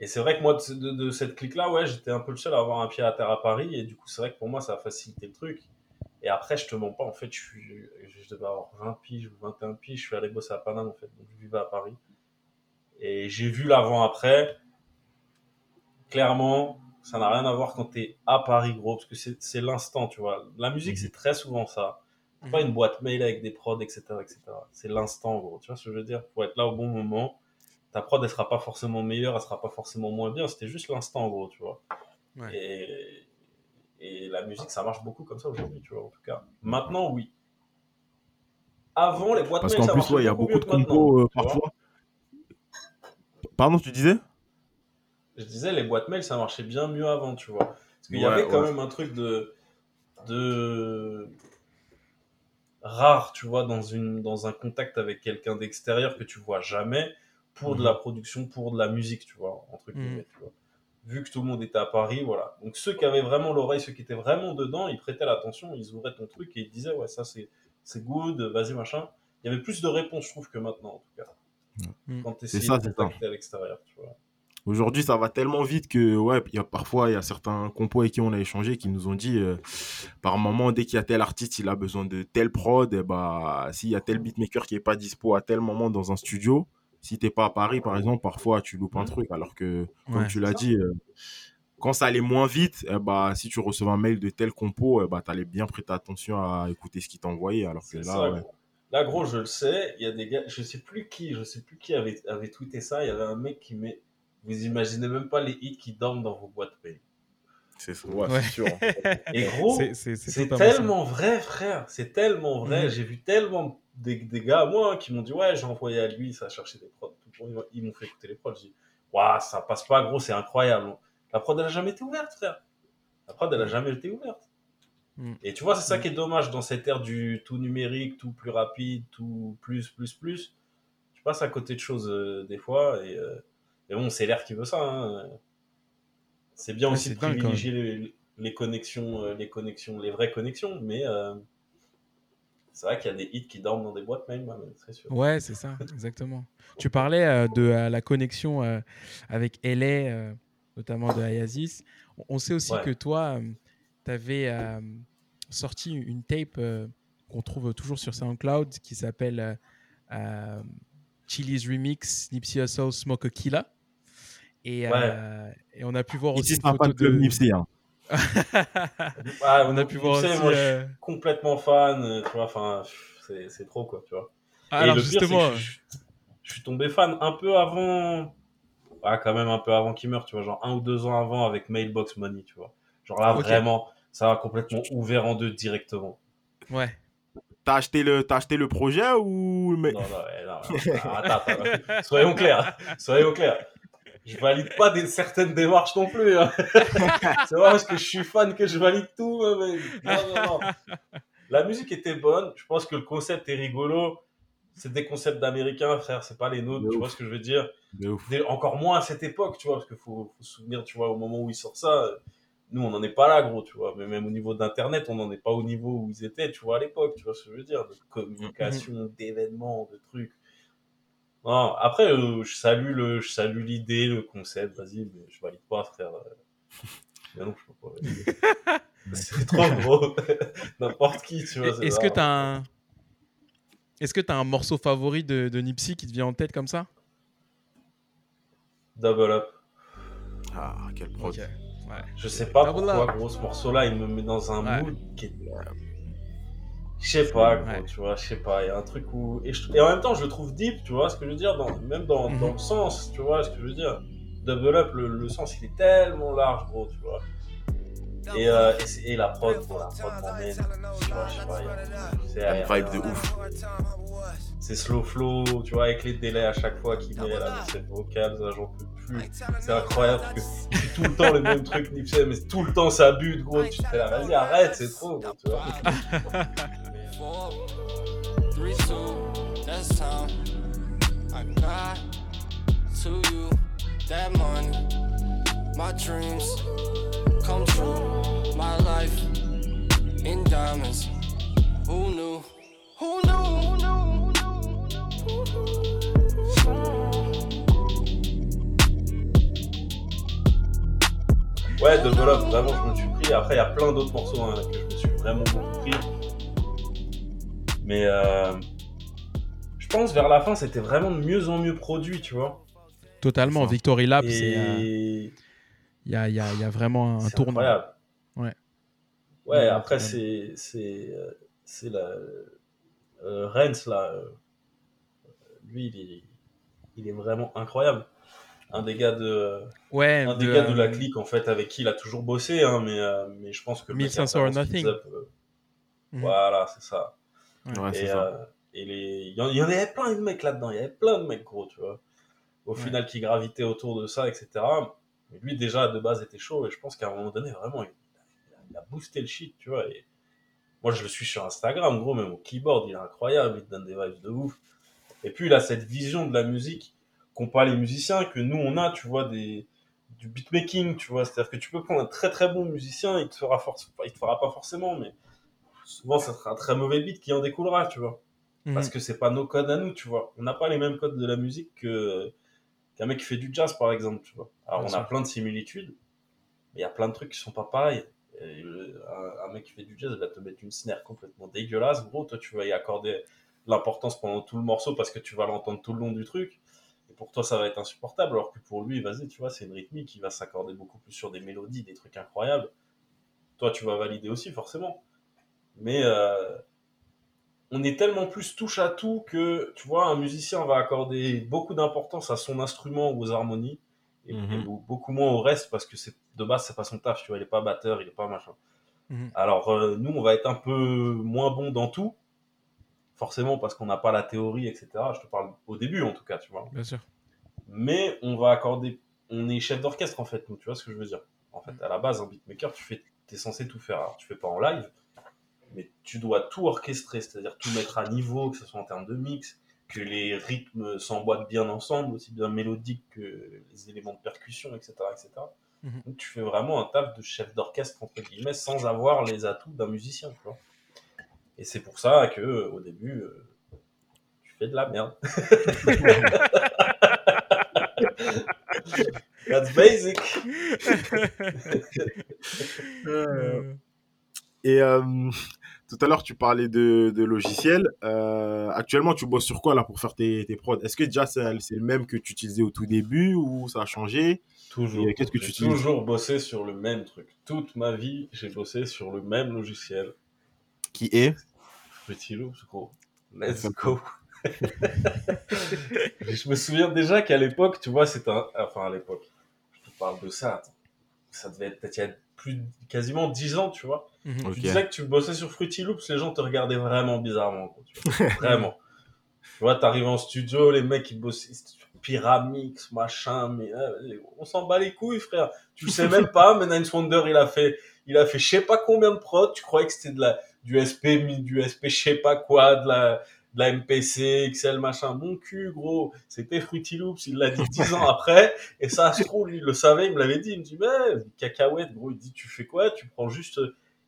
et c'est vrai que moi, de, de- de cette clique-là, ouais, j'étais un peu le seul à avoir un pied à terre à Paris. Et du coup, c'est vrai que pour moi, ça a facilité le truc. Et après, je te mens pas, en fait, je, suis, je devais avoir 20 piges ou 21 piges. Je suis allé bosser à Paname, en fait. Donc, je vivais à Paris. Et j'ai vu l'avant-après. Clairement, ça n'a rien à voir quand t'es à Paris, gros, parce que c'est l'instant, tu vois. La musique,
Mhm.
c'est très souvent ça. Pas une boîte mail avec des prods, etc., etc. C'est l'instant, gros. Tu vois ce que je veux dire? Pour être là au bon moment. Ta prod, elle sera pas forcément meilleure, elle sera pas forcément moins bien. C'était juste l'instant, gros, tu vois.
Ouais.
Et, et la musique, ça marche beaucoup comme ça aujourd'hui, tu vois, en tout cas. Maintenant, oui. Avant, les boîtes
Parce qu'en
ça
plus, ouais, il y a
beaucoup
de compos euh, parfois. Pardon, tu disais?
Je disais, les boîtes mail, ça marchait bien mieux avant, tu vois. Parce qu'il y avait quand
ouais.
même un truc de, de rare, tu vois, dans, une, dans un contact avec quelqu'un d'extérieur que tu vois jamais pour de
Mhm.
la production, pour de la musique, tu vois, entre
Mhm.
guillemets, tu vois. Vu que tout le monde était à Paris, voilà. Donc ceux qui avaient vraiment l'oreille, ceux qui étaient vraiment dedans, ils prêtaient l'attention, ils ouvraient ton truc et ils disaient, ouais, ça c'est c'est good, vas-y, machin. Il y avait plus de réponses, je trouve, que maintenant, en tout cas.
Mhm.
Quand tu essayes
ça,
de
c'est ça.
contacter à l'extérieur, tu vois.
Aujourd'hui, ça va tellement vite que, ouais, il y a, parfois, il y a certains compos avec qui on a échangé qui nous ont dit, euh, par moment, dès qu'il y a tel artiste, il a besoin de tel prod, et bah, s'il y a tel beatmaker qui est pas dispo à tel moment dans un studio, si t'es pas à Paris, par exemple, parfois, tu loupes un truc. Alors que, comme
Ouais.
tu l'as dit, euh, quand ça allait moins vite, eh bah, si tu recevais un mail de tel compo, eh bah, t'allais bien prêter attention à écouter ce qu'il t'envoyait. Alors que là,
ça,
ouais.
gros. Là, gros, je le sais, il y a des gars, je sais plus qui, je sais plus qui avait, avait tweeté ça. Il y avait un mec qui met, vous imaginez même pas les hits qui dorment dans vos boîtes mail.
c'est ouais,
Ouais.
c'est sûr.
Et gros,
C'est- ça.
tellement vrai, frère. C'est tellement vrai.
Mhm.
J'ai vu tellement des, des gars, moi, hein, qui m'ont dit, ouais, j'ai envoyé à lui, ça a cherché des prods. Ils m'ont fait écouter les prods. Je dis, waouh, ça passe pas, gros, c'est incroyable. La prod, elle a jamais été ouverte, frère. La prod, elle a jamais été ouverte.
Mm.
Et tu vois, c'est ça
Mm.
qui est dommage dans cette ère du tout numérique, tout plus rapide, tout plus, plus, plus. Tu passes à côté de choses euh, des fois. Et, euh, et bon, c'est l'ère qui veut ça. hein. C'est bien
Ouais,
aussi de privilégier les, les connexions, euh, les connexions, les vraies connexions. Mais c'est vrai qu'il y a des hits qui dorment dans des boîtes mail, moi, c'est sûr.
Ouais, c'est ça, exactement. Tu parlais euh, de euh, la connexion euh, avec LA, euh, notamment de Ayazis. On- On sait aussi
Ouais.
que toi, tu avais sorti une tape euh, qu'on trouve toujours sur SoundCloud qui s'appelle euh, euh, Chili's Remix Nipsey Hussle Smoke a Killa. Et, euh, et on a pu voir aussi
Ici, c'est un
de...
Nipsey. Hein.
On a pu voir
savez,
aussi,
moi, je suis
euh,
complètement fan. euh, Tu vois, enfin, c'est c'est trop, quoi, tu vois.
Ah,
Et
alors
le pire,
justement,
je, suis- je suis tombé fan un peu avant. Ah, quand même un peu avant qu'il meure, tu vois, genre un ou deux ans avant avec Mailbox Money, tu vois. Genre là,
Ok.
vraiment, ça a complètement ouvert en deux directement.
ouais.
T'as acheté, le... t'as acheté le projet ou. Mais...
Non, non, ouais, non, non, attends, attends, soyons clairs, soyons clairs. Je valide pas des, certaines démarches non plus. Hein. c'est pas parce que je suis fan que je valide tout. hein, mais... Non, non, non. La musique était bonne. Je pense que le concept est rigolo. C'est des concepts d'américains, frère. C'est pas les nôtres.
De
tu
ouf.
vois ce que je veux dire? Encore moins à cette époque, tu vois, parce qu'il faut, faut se souvenir, tu vois, au moment où ils sortent ça, nous, on n'en est pas là, gros, tu vois. Mais même au niveau d'Internet, on n'en est pas au niveau où ils étaient, tu vois, à l'époque, tu vois ce que je veux dire, de communication, d'événements, de trucs. Non, après, euh, je salue le, je salue l'idée, le concept, vas-y, mais je valide pas, frère. Mais non, je peux pas. C'est trop gros. N'importe qui, tu vois.
Est-ce que
ça.
tu as un... Est-ce que tu as un morceau favori de, de Nipsey qui te vient en tête comme ça?
Double up.
Ah, quel prod.
Ok. Ouais.
Je sais pas
Double
pourquoi,
up.
gros, ce morceau-là, il me met dans un
Ouais.
mood qui est... Je sais pas, gros,
Ouais.
tu vois, je sais pas, il y a un truc où... Et, je- et en même temps, je le trouve deep, tu vois ce que je veux dire, dans... même dans,
Mhm.
dans le sens, tu vois ce que je veux dire. Double up, le, le sens, il est tellement large, gros, tu vois. Et, euh, et, la prod, bon, la prod m'emmène, tu vois, je sais pas, il y a- c'est
Il y a une
aérien.
vibe de ouf.
C'est slow flow, tu vois, avec les délais à chaque fois qu'il met là, cette vocale, j'en peux plus. C'est incroyable parce que fait tout le temps le même truc, Nipsey, mais tout le temps ça bute, gros. Tu te fais là, vas-y, arrête, c'est trop, gros, tu vois.
Four, three, two, that's time. I got to you that money, my dreams come true, my life in diamonds. Who knew? Who knew? Who knew?
Ouais, Double Up, vraiment, je me suis pris. Après, il y a plein d'autres morceaux hein, que je me suis vraiment beaucoup pris. Mais euh, je pense vers la fin, c'était vraiment de mieux en mieux produit, tu vois.
Totalement. Victory Lap, c'est. euh,
Et
Il y, a, y a- y a vraiment un
c'est
tournant.
incroyable.
Ouais.
Ouais,
Ouais,
après, c'est c'est euh, c'est la euh, Renz là. euh, lui, il est, il est vraiment incroyable. Un des gars de
Ouais,
un des
de,
gars de la
euh,
clique en fait avec qui il a toujours bossé, hein, mais euh, mais je pense que le mec a
1500 or Nothing.
up, euh,
Mhm.
Voilà, c'est ça.
Ouais,
et
ça.
euh, et les il y, en, il y en avait plein de mecs là-dedans, il y avait plein de mecs gros, tu vois. Au
Ouais.
final qui gravitaient autour de ça, etc. Mais lui déjà de base était chaud et je pense qu'à un moment donné vraiment il, il a, il a boosté le shit, tu vois. Et moi je le suis sur Instagram gros, même au keyboard il est incroyable, il te donne des vibes de ouf. Et puis il a cette vision de la musique qu'ont pas les musiciens, que nous on a, tu vois, des, du beatmaking, tu vois. C'est-à-dire que tu peux prendre un très très bon musicien, il te fera, forc- il te fera pas forcément, mais souvent ça sera un très mauvais beat qui en découlera, tu vois.
Mhm.
Parce que c'est pas nos codes à nous, tu vois. On n'a pas les mêmes codes de la musique que qu'un mec qui fait du jazz, par exemple, tu vois. Alors
Bien
on a plein de similitudes, mais il y a plein de trucs qui sont pas pareils. Et le- un, un mec qui fait du jazz il va te mettre une snare complètement dégueulasse, gros. Toi, tu vas y accorder l'importance pendant tout le morceau parce que tu vas l'entendre tout le long du truc. Pour toi, ça va être insupportable. Alors que pour lui, vas-y, tu vois, c'est une rythmique qui va s'accorder beaucoup plus sur des mélodies, des trucs incroyables. Toi, tu vas valider aussi, forcément. Mais euh, on est tellement plus touche à tout que, tu vois, un musicien va accorder beaucoup d'importance à son instrument ou aux harmonies et,
Mhm.
et beaucoup moins au reste parce que c'est de base, c'est pas son taf, tu vois, il est pas batteur, il est pas machin.
Mhm.
Alors, euh, nous, on va être un peu moins bon dans tout, forcément parce qu'on n'a pas la théorie, etc. Je te parle au début, en tout cas, tu vois.
Bien sûr.
Mais on va accorder, on est chef d'orchestre, en fait, nous, tu vois ce que je veux dire. En fait, à la base, un beatmaker, tu fais, es censé tout faire. Alors, tu fais pas en live, mais tu dois tout orchestrer, c'est-à-dire tout mettre à niveau, que ce soit en termes de mix, que les rythmes s'emboîtent bien ensemble, aussi bien mélodiques que les éléments de percussion, etc. etc.
Mhm.
Donc tu fais vraiment un taf de chef d'orchestre, entre guillemets, sans avoir les atouts d'un musicien. Tu vois. Et c'est pour ça que euh, au début, euh, tu fais de la merde. That's basic.
Euh,
Et euh, tout à l'heure, tu parlais de, de logiciels. Euh, actuellement, tu bosses sur quoi là pour faire tes, tes prods? Est-ce que déjà c'est le même que tu utilisais au tout début ou ça a changé?
Toujours.
Qu'est-ce que tu utilises?
Toujours bossé sur le même truc. Toute ma vie, j'ai bossé sur le même logiciel.
Qui est
Fruity Loops, gros. Let's go. je me souviens déjà qu'à l'époque, tu vois, c'était un... Enfin, à l'époque, je te parle de ça, attends. Ça devait être peut-être il y a plus de- quasiment 10 ans, tu vois.
mhm.
Ok.
Tu disais que tu bossais sur Fruity Loops, les gens te regardaient vraiment bizarrement, gros, tu vois. Vraiment. tu vois, t'arrives en studio, les mecs, ils bossent sur Pyramix, machin, mais euh, on s'en bat les couilles, frère. Tu le sais même pas, mais Nine Wonder, il a fait, il a fait je sais pas combien de prods, tu croyais que c'était de la, du SP, du SP je sais pas quoi, de la, de la MPC, XL, machin. Mon cul, gros. C'était Fruity Loops, il l'a dit 10 ans après, et ça, Astro, lui, il le savait, il me l'avait dit, il me dit, mais, cacahuète, gros, il dit, tu fais quoi? Tu prends juste,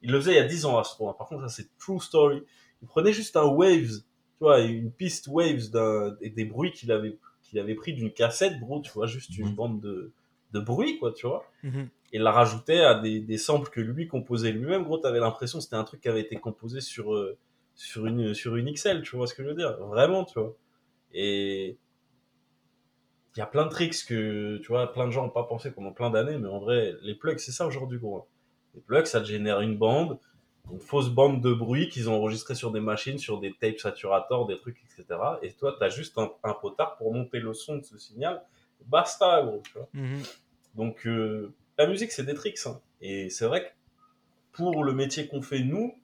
il le faisait il y a 10 ans, Astro. Par contre, ça, c'est true story. Il prenait juste un Waves, tu vois, une piste Waves d'un, et des bruits qu'il avait, qu'il avait pris d'une cassette, gros, tu vois, juste une
Mhm.
bande de, de bruit, quoi, tu vois.
Mhm.
Et la rajoutait à des, des samples que lui composait lui-même, gros, t'avais l'impression que c'était un truc qui avait été composé sur, euh, sur une, sur une XL, tu vois ce que je veux dire? Vraiment, tu vois. Et, il y a plein de tricks que, tu vois, plein de gens n'ont pas pensé pendant plein d'années, mais en vrai, les plugs, c'est ça aujourd'hui, gros. Les plugs, ça te génère une bande, une fausse bande de bruit qu'ils ont enregistré sur des machines, sur des tapes saturators, des trucs, etc. Et toi, t'as juste un, un potard pour monter le son de ce signal. Basta, gros, tu vois.
Mhm.
Donc, euh, la musique, c'est des tricks. hein. Et c'est vrai que pour le métier qu'on fait, nous,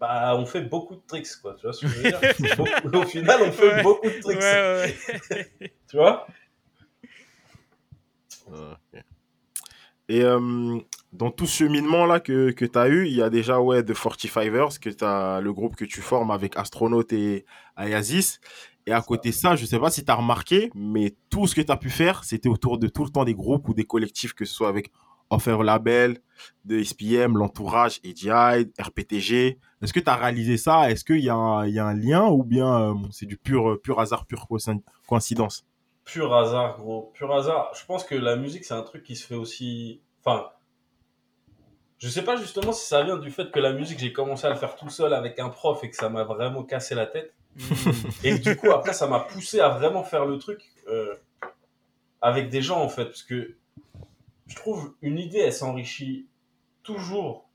bah, on fait beaucoup de tricks, quoi. Tu vois ce que je veux dire? C'est beaucoup- Au final, on fait
Ouais.
beaucoup de tricks.
Ouais, ouais,
Tu vois?
Et euh, dans tout ce cheminement-là que, que tu as eu, il y a déjà ouais, The 45ers, que t'as le groupe que tu formes avec Astronaut et Ayazis. Et à côté de ça, je sais pas si tu as remarqué, mais tout ce que tu as pu faire, c'était autour de tout le temps des groupes ou des collectifs, que ce soit avec Offer Label, de SPM, l'entourage, EDI, RPTG. Est-ce que tu as réalisé ça? Est-ce qu'il y, y a un lien ou bien euh, c'est du pur, pur hasard, pure coïncid- coïncidence?
Pur hasard, gros. Pur hasard. Je pense que la musique, c'est un truc qui se fait aussi. Enfin. Je sais pas justement si ça vient du fait que la musique, j'ai commencé à le faire tout seul avec un prof et que ça m'a vraiment cassé la tête. Et du coup, après, ça m'a poussé à vraiment faire le truc euh, avec des gens, en fait. Parce que je trouve une idée, elle s'enrichit toujours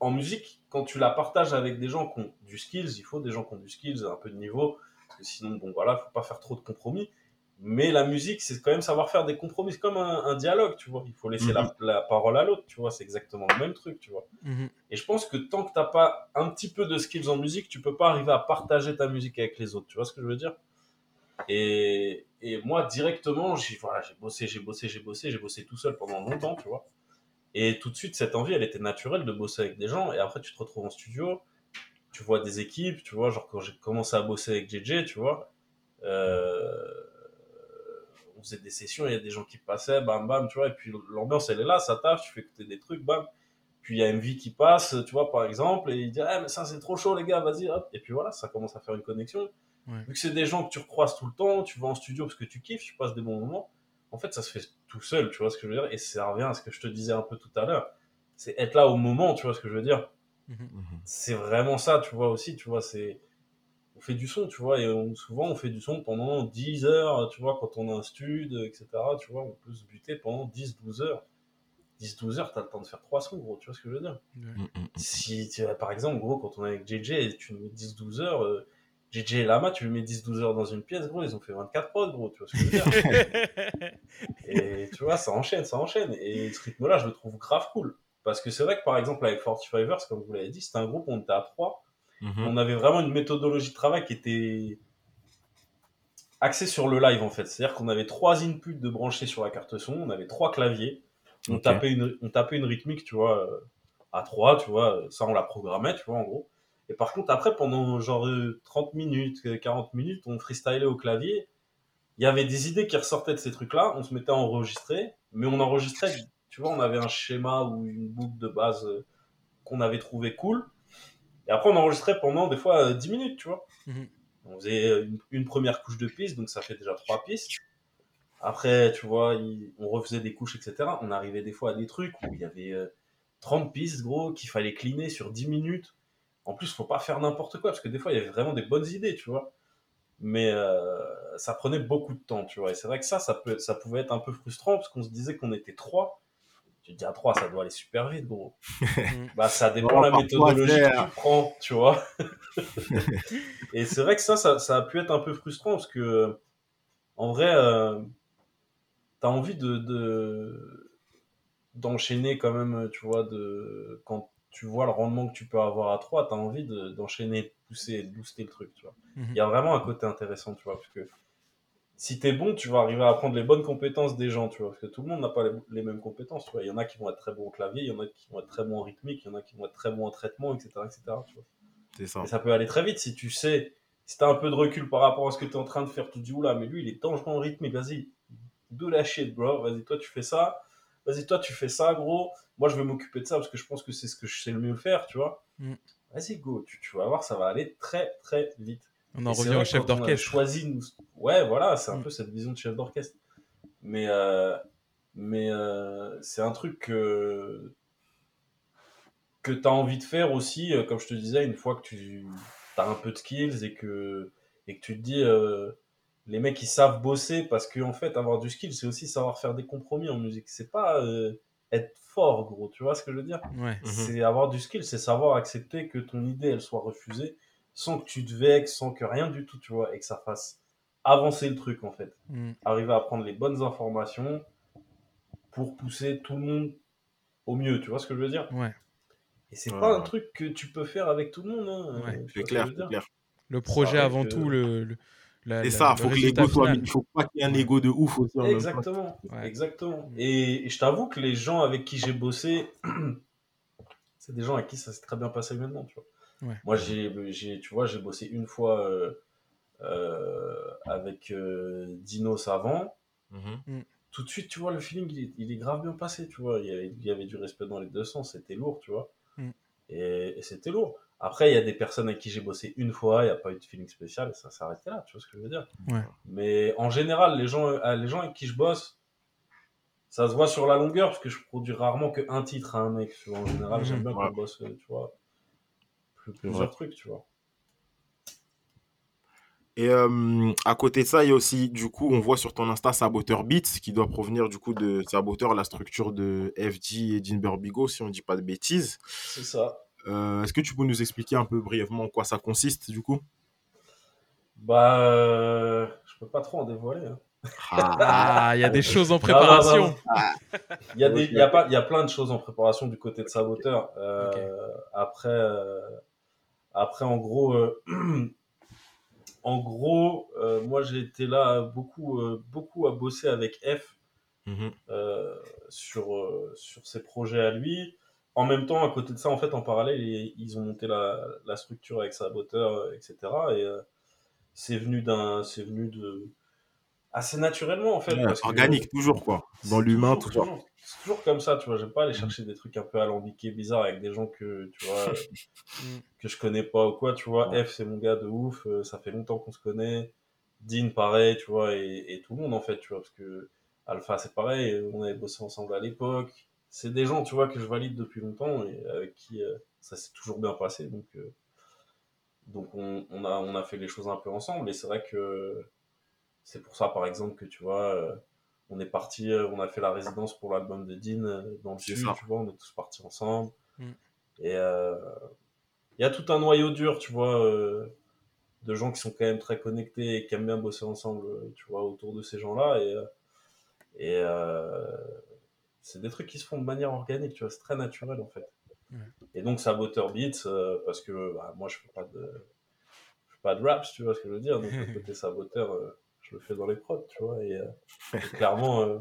en musique quand tu la partages avec des gens qui ont du skills. Il faut des gens qui ont du skills, un peu de niveau. Parce que sinon, bon, voilà, faut pas faire trop de compromis. Mais la musique, c'est quand même savoir faire des compromis. C'est comme un, un dialogue, tu vois. Il faut laisser la, la parole à l'autre, tu vois. C'est exactement le même truc, tu vois.
Mhm.
Et je pense que tant que t'as pas un petit peu de skills en musique, tu peux pas arriver à partager ta musique avec les autres. Tu vois ce que je veux dire? Et, et moi, directement, j'ai voilà, bossé, j'ai bossé, j'ai bossé, j'ai bossé tout seul pendant longtemps, tu vois. Et tout de suite, cette envie, elle était naturelle de bosser avec des gens. Et après, tu te retrouves en studio, tu vois des équipes, tu vois, genre quand j'ai commencé à bosser avec JJ, tu vois, euh, faisait des sessions, il y a des gens qui passaient, bam bam, tu vois, et puis l'ambiance elle est là, ça tâche, tu fais écouter des trucs, bam. Puis il y a MV qui passe, tu vois, par exemple, et il dit, ah, mais ça c'est trop chaud les gars, vas-y, hop. Et puis voilà, ça commence à faire une connexion.
Ouais.
Vu que c'est des gens que tu recroises tout le temps, tu vas en studio parce que tu kiffes, tu passes des bons moments, en fait ça se fait tout seul, tu vois ce que je veux dire, et ça revient à ce que je te disais un peu tout à l'heure. C'est être là au moment, tu vois ce que je veux dire
Mhm.
c'est vraiment ça, tu vois, aussi, tu vois, c'est... On fait du son, tu vois, et on- souvent on fait du son pendant 10 heures, tu vois, quand on a un stud, etc., tu vois, on peut se buter pendant 10-12 heures. 10-12 heures, t'as le temps de faire 3 sons, gros, tu vois ce que je veux dire?
Mm,
Si, tu vois, par exemple, gros, quand on est avec JJ tu mets 10-12 heures, euh, JJ et Lama, tu lui mets 10-12 heures dans une pièce, gros, ils ont fait 24 prods, gros, tu vois ce que je veux dire? Et tu vois, ça enchaîne, ça enchaîne. Et ce rythme-là, je le trouve grave cool. Parce que c'est vrai que par exemple, avec 45ers, comme vous l'avez dit, c'était un groupe où on était à 3.
Mhm.
On avait vraiment une méthodologie de travail qui était axée sur le live en fait. C'est-à-dire qu'on avait trois inputs de branchés sur la carte son, on avait trois claviers, on, tapait, une, on tapait une rythmique, tu vois, euh, à 3, tu vois. Ça, on la programmait, tu vois, en gros. Et par contre, après, pendant genre euh, 30 minutes, euh, 40 minutes, on freestylait au clavier. Il y avait des idées qui ressortaient de ces trucs-là. On se mettait à enregistrer, mais on enregistrait, tu vois, on avait un schéma ou une boucle de base euh, qu'on avait trouvé cool. Et après, on enregistrait pendant des fois euh, 10 minutes, tu vois.
Mhm.
On faisait euh, une, une première couche de pistes, donc ça fait déjà trois pistes. Après, tu vois, il- on refaisait des couches, etc. On arrivait des fois à des trucs où il y avait euh, 30 pistes, gros, qu'il fallait cleaner sur 10 minutes. En plus, faut pas faire n'importe quoi, parce que des fois, il y avait vraiment des bonnes idées, tu vois. Mais euh, ça prenait beaucoup de temps, tu vois. Et c'est vrai que ça, ça, peut, ça pouvait être un peu frustrant, parce qu'on se disait qu'on était trois. Tu te dis, à trois, ça doit aller super vite, gros. bah, ça dépend de la méthodologie que tu prends, tu vois. Et c'est vrai que ça, ça, ça a pu être un peu frustrant, parce que, en vrai, euh, t'as envie de, de d'enchaîner quand même, tu vois, de quand tu vois le rendement que tu peux avoir à 3, t'as envie de- d'enchaîner, de pousser, de booster le truc, tu vois.
Mhm.
Il y a vraiment un côté intéressant, tu vois, parce que si t'es bon, tu vas arriver à apprendre les bonnes compétences des gens, tu vois, parce que tout le monde n'a pas les, les mêmes compétences, tu vois. Il y en a qui vont être très bons au clavier, il y en a qui vont être très bons en rythmique, il y en a qui vont être très bons en traitement, etc., etc., tu vois.
C'est ça.
Et ça peut aller très vite si tu sais, si t'as un peu de recul par rapport à ce que t'es en train de faire, tu te dis, oula, mais lui, il est dangereux en rythmique, vas-y, do la shit, bro, vas-y, toi, tu fais ça, vas-y, toi, tu fais ça, gros, moi, je vais m'occuper de ça parce que je pense que c'est ce que je sais le mieux faire, tu vois.
Mm.
Vas-y, go, tu, tu vas voir, ça va aller très, très vite.
On en
Et
revient au chef d'orchestre.
choisi, nous... ouais, voilà, c'est un
Mm.
peu cette vision de chef d'orchestre. Mais, euh, mais euh, c'est un truc que, que tu as envie de faire aussi, euh, comme je te disais, une fois que tu as un peu de skills et que, et que tu te dis, euh, les mecs ils savent bosser parce que en fait, avoir du skill, c'est aussi savoir faire des compromis en musique. C'est pas euh, être fort, gros, tu vois ce que je veux dire?
Ouais.
Mhm.
c'est avoir du skill, c'est savoir accepter que ton idée elle soit refusée sans que tu te vexes, sans que rien du tout, tu vois, et que ça fasse avancer le truc en fait.
Mm.
Arriver à prendre les bonnes informations pour pousser tout le monde au mieux, tu vois ce que je veux dire?
Ouais.
Et c'est
Ouais,
pas un truc que tu peux faire avec tout le monde. Hein,
Ouais.
C'est
ce que
clair.
Le projet avant tout, le, le- la-
C'est
la-
ça,
le
faut que
résultat
l'ego soit. Il faut pas qu'il y ait un ego de ouf aussi.
Exactement,
Ouais.
exactement. Et, et je t'avoue que les gens avec qui j'ai bossé, c'est des gens avec qui ça s'est très bien passé maintenant, tu vois.
Ouais.
Moi, j'ai, j'ai, tu vois, j'ai bossé une fois euh, euh, avec euh, Dino Savant.
Mhm.
Tout de suite, tu vois, le feeling, il est, il est grave bien passé, tu vois. Il y, avait, il y avait du respect dans les deux sens, c'était lourd, tu vois.
Mm.
Et, et c'était lourd. Après, il y a des personnes avec qui j'ai bossé une fois, il n'y a pas eu de feeling spécial, et ça s'est arrêté là, tu vois ce que je veux dire.
Ouais.
Mais en général, les gens, les gens avec qui je bosse, ça se voit sur la longueur, parce que je produis rarement qu'un titre à un mec. Tu vois. En général,
Mhm.
j'aime bien
Ouais.
qu'on bosse, tu vois, plusieurs trucs, tu vois.
Et euh, à côté de ça, il y a aussi, du coup, on voit sur ton Insta Saboteur Beats, qui doit provenir du coup de Saboteur, la structure de FG et Dinber Bigo, si on dit pas de bêtises.
C'est ça.
Euh, Est-ce que tu peux nous expliquer un peu brièvement en quoi ça consiste, du coup?
Bah, euh, je peux pas trop en dévoiler. hein.
Ah, il y a des choses en préparation.
Il y, a des, il, y a pas, il y a plein de choses en préparation du côté de Saboteur. Euh, Après, euh, après, en gros, euh, en gros euh, moi j'ai été là beaucoup, euh, beaucoup à bosser avec F
Mhm.
sur, sur ses projets à lui. En même temps, à côté de ça, en fait, en parallèle, ils, ont monté la, la structure avec Saboteur, etc. Et euh, c'est venu d'un, c'est venu de assez naturellement en fait.
Ouais,
parce que-
Organique, toujours, quoi. Dans l'humain,
toujours-
tout ça.
toujours- C'est toujours comme ça, tu vois. J'aime pas aller
Mm.
chercher des trucs un peu alambiqués, bizarres avec des gens que, tu vois, euh,
Mm.
que je connais pas ou quoi, tu vois.
Ouais.
F, c'est mon gars de ouf, euh, ça fait longtemps qu'on se connaît. Dean, pareil, tu vois, et, et tout le monde, en fait, tu vois, parce que Alpha, c'est pareil, on avait bossé ensemble à l'époque. C'est des gens, tu vois, que je valide depuis longtemps et avec qui euh, ça s'est toujours bien passé. Donc, euh, donc on, on, a, on a fait les choses un peu ensemble. Et c'est vrai que c'est pour ça, par exemple, que tu vois, euh, on est parti, euh, on a fait la résidence pour l'album de Dean euh, dans le
ça.
tu vois, on est tous partis ensemble.
Mm.
Et euh, il y a tout un noyau dur, tu vois, euh, de gens qui sont quand même très connectés et qui aiment bien bosser ensemble, tu vois, autour de ces gens-là. Et, et euh, c'est des trucs qui se font de manière organique, tu vois, c'est très naturel en fait. Et donc Saboteur Beats, parce que bah, moi je fais pas de je fais pas de raps, tu vois ce que je veux dire. Donc le côté Saboteur, je le fais dans les prods, tu vois. Et, euh, et clairement, euh,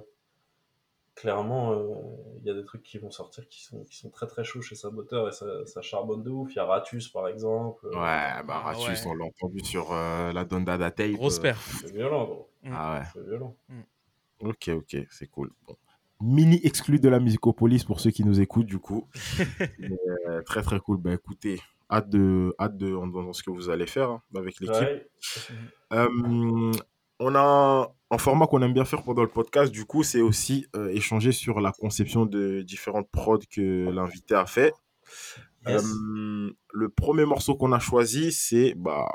clairement, euh, il y a des trucs qui vont sortir qui sont, qui sont très très chauds chez Saboteur et ça, ça charbonne de ouf. Il y a Ratus par exemple.
Ouais, bah
Ah,
Ratius,
ouais.
on l'a entendu sur euh, la Donda Da Tape.
Grosse
euh,
perf.
C'est violent, gros.
Ah ouais.
C'est violent.
Ok, ok, c'est cool. Bon. Mini exclu de la Musicopolis pour ceux qui nous écoutent, du coup. Euh, très, très cool. Bah écoutez, hâte de, hâte de dans ce que vous allez faire hein, avec l'équipe.
Ouais.
Euh, on a un format qu'on aime bien faire pendant le podcast, du coup, c'est aussi euh, échanger sur la conception de différentes prods que l'invité a fait.
Yes.
Euh, le premier morceau qu'on a choisi, c'est, bah,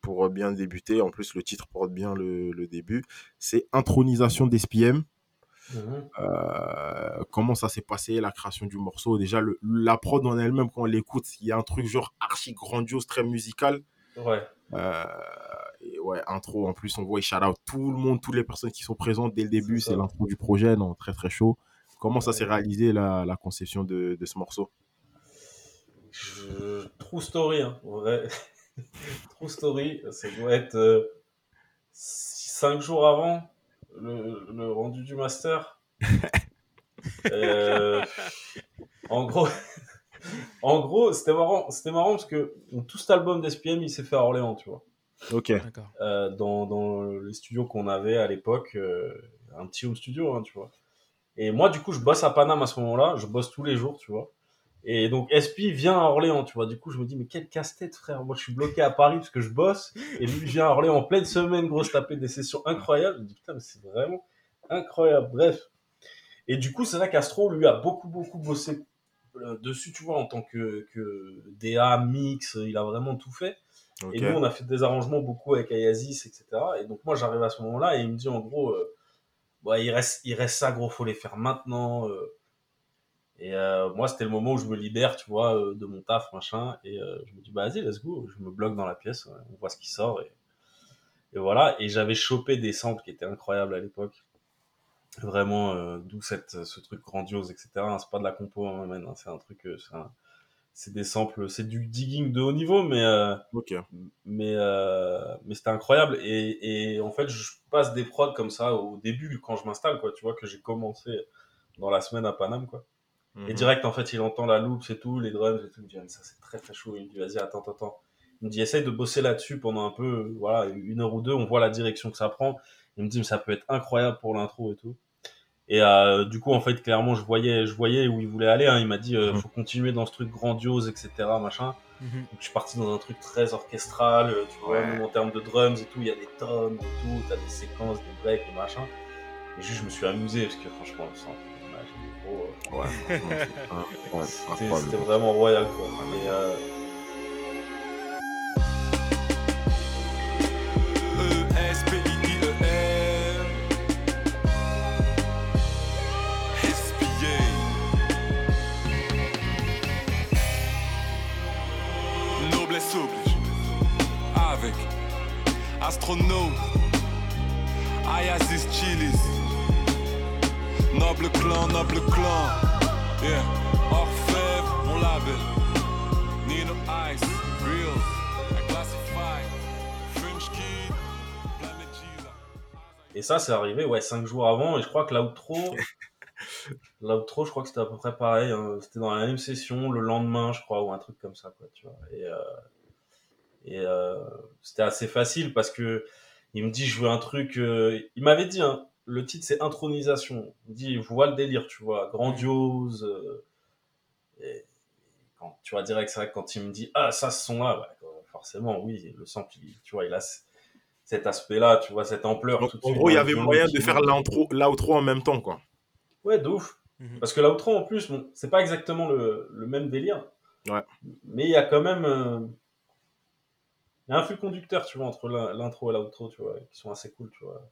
pour bien débuter, en plus le titre porte bien le, le début, c'est Intronisation d'SPM.
Mhm.
Euh, comment ça s'est passé, la création du morceau? Déjà, le, la prod en elle-même, quand on l'écoute, il y a un truc genre archi grandiose, très musical.
Ouais.
Euh, et ouais, intro, en plus, on voit, il shout out tout le monde, toutes les personnes qui sont présentes dès le début.
C'est
l'intro du projet, non, très très chaud. Comment ça s'est réalisé, la, la conception de, de ce morceau?
Je... True story, hein, en vrai. True story, ça doit être 5 jours avant le, le rendu du master. Euh, en gros, en gros, c'était marrant, c'était marrant parce que tout cet album d'SPM, il s'est fait à Orléans, tu vois.
Ok.
Euh, dans, dans les studios qu'on avait à l'époque, euh, un petit home studio, hein, tu vois. Et moi, du coup, je bosse à Paname à ce moment-là, je bosse tous les jours, tu vois. Et donc, SP vient à Orléans, tu vois. Du coup, je me dis, mais quel casse-tête, frère. Moi, je suis bloqué à Paris parce que je bosse. Et lui, il vient à Orléans en pleine semaine, gros, se taper des sessions incroyables. Je me dis, putain, mais c'est vraiment incroyable. Bref. Et du coup, c'est là qu'Astro, lui, a beaucoup, beaucoup bossé euh, dessus, tu vois, en tant que, que DA, mix. Il a vraiment tout fait. Et nous, on a fait des arrangements beaucoup avec Ayazis, etc. Et donc, moi, j'arrive à ce moment-là et il me dit, en gros, euh, ouais, il, reste, il reste ça, gros, faut les faire maintenant. euh. Et euh, moi, c'était le moment où je me libère, tu vois, de mon taf, machin. Et je me dis, bah, vas-y, let's go. Je me bloque dans la pièce, on voit ce qui sort. Et, voilà. Et j'avais chopé des samples qui étaient incroyables à l'époque. Vraiment, d'où ce truc grandiose, etc. C'est pas de la compo, hein, man, hein, c'est un truc, c'est c'est des samples, c'est du digging de haut niveau, mais euh, mais euh, mais c'était incroyable. Et, et en fait je passe des prods comme ça au début quand je m'installe quoi tu vois que j'ai commencé dans la semaine à Paname quoi. Et
Mhm.
direct en fait il entend la loupe c'est tout les drums et tout. Il me dit Ah, ça c'est très très chaud. Il me dit vas-y attends attends attends. Il me dit essaye de bosser là-dessus pendant un peu voilà une heure ou deux on voit la direction que ça prend. Il me dit mais ça peut être incroyable pour l'intro et tout et euh, du coup en fait clairement je voyais je voyais où il voulait aller hein. il m'a dit euh,
Mhm.
faut continuer dans ce truc grandiose etc machin
Mhm.
donc, je suis parti dans un truc très orchestral, euh, tu vois,
Ouais.
même en termes de drums et tout, il y a des tonnes et tout, t'as des séquences, des breaks et machin. Et juste, je me suis amusé parce que franchement,
c'est un-
c'était
incroyable.
c'était vraiment royal quoi. Euh,
Astronaute. Ayazis Chilis. Noble clan, noble clan. Yeah. Orfèvre, mon label. Nino Ice, Real. I Classify French Kid Planet Jesus.
Et ça, c'est arrivé, ouais, cinq jours avant, et je crois que l'outro, l'outro, je crois que c'était à peu près pareil, hein. c'était dans la même session, le lendemain, je crois, ou un truc comme ça, quoi, tu vois. Et, euh, et euh, c'était assez facile parce que il me dit, je veux un truc, euh, il m'avait dit, hein, le titre c'est intronisation. Il me dit, je vois le délire, tu vois, grandiose. euh, et quand, tu vois, direct, c'est vrai que quand il me dit, ah, ça, ce son-là, bah, forcément, oui, le sample, il- tu vois, il a cet aspect-là, tu vois, cette ampleur.
Donc,
tout de
en gros, il y avait moyen de faire l'intro, l'outro en même temps, quoi.
Ouais, de ouf.
Mhm.
Parce que l'outro, en plus, bon, c'est pas exactement le, le même délire.
Ouais.
Mais il y a quand même. Il y a un fil conducteur, tu vois, entre l'in- l'intro et l'outro, tu vois, qui sont assez cool, tu vois.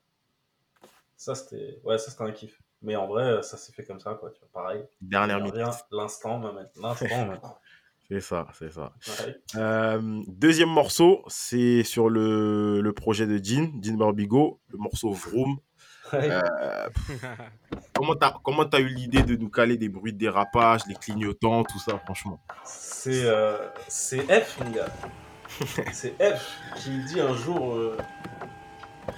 Ça, c'était. Ouais, ça, c'était un kiff. Mais en vrai, ça s'est fait comme ça, quoi, tu vois, pareil.
Dernière minute.
l'instant, même. L'instant, même.
C'est ça, c'est ça.
Ouais.
Euh, deuxième morceau, c'est sur le, le projet de Jean, Jean Barbigo, le morceau Vroom.
Ouais.
Euh, comment t'as comment t'as eu l'idée de nous caler des bruits de dérapage, les clignotants, tout ça, franchement?
C'est euh, c'est F, mon gars. C'est F qui me dit un jour. euh,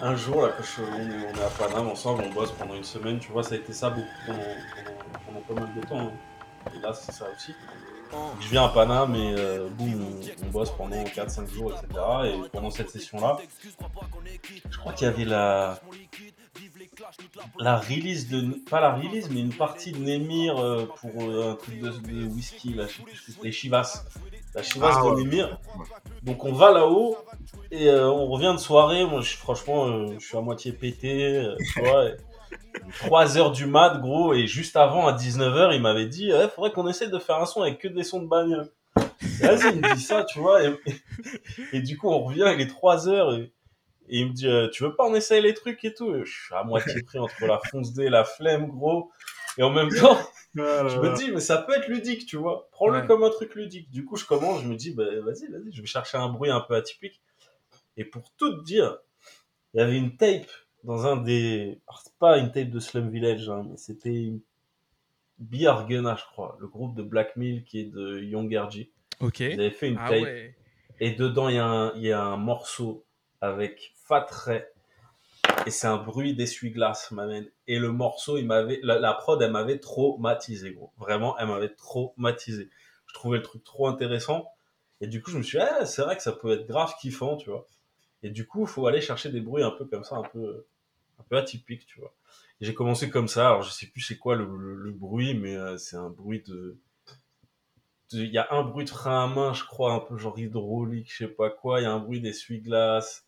un jour, là, quand je- on, est, à Paname ensemble, on bosse pendant une semaine, tu vois, ça a été ça beaucoup pendant, pendant, pas mal de temps. hein. Et là, c'est ça aussi. Je viens à Paname et euh, boum, on, on bosse pendant 4-5 jours, etc. Et pendant cette session-là, je crois qu'il y avait la, la release de. Pas la release, mais une partie de Nemir euh, pour euh, un truc de, de whisky, là, je sais plus les Chivas. La Chivas
Ah
de
ouais.
Nemir. Donc on va là-haut et euh, on revient de soirée. Moi, je, franchement, je suis à moitié pété, tu vois. et- 3 heures du mat, gros, et juste avant, à 19h, il m'avait dit il faudrait qu'on essaie de faire un son avec que des sons de bagnole. Vas-y, il me dit ça, tu vois. Et, et du coup, on revient, il est 3 heures, et, et il me dit euh, Tu veux pas en essayer les trucs et tout? Et Je suis à moitié pris entre la fonce D et la flemme, gros. Et en même temps, je me dis, mais ça peut être ludique, tu vois. Prends-le
Ouais.
comme un truc ludique. Du coup, je commence, je me dis, bah, vas-y, vas-y, je vais chercher un bruit un peu atypique. Et pour tout te dire, il y avait une tape dans un des. alors, c'est pas une tape de Slum Village, hein, mais c'était une. Biargena, je crois, le groupe de Black Mill qui est de Young RG.
Ok.
Ils avaient fait une
Ah
tape.
ouais.
Et dedans, il y, y a un morceau avec Fat. Et c'est un bruit d'essuie-glace, m'amène. Et le morceau, il m'avait, la, la prod, elle m'avait traumatisé, gros. Vraiment, elle m'avait traumatisé. Je trouvais le truc trop intéressant. Et du coup, je me suis dit, ah, c'est vrai que ça peut être grave kiffant, tu vois. Et du coup, il faut aller chercher des bruits un peu comme ça, un peu, un peu atypiques, tu vois. J'ai commencé comme ça. Alors, je sais plus c'est quoi le, le- bruit, mais euh, c'est un bruit de- il y a un bruit de frein à main, je crois, un peu genre hydraulique, je sais pas quoi. Il y a un bruit d'essuie-glace.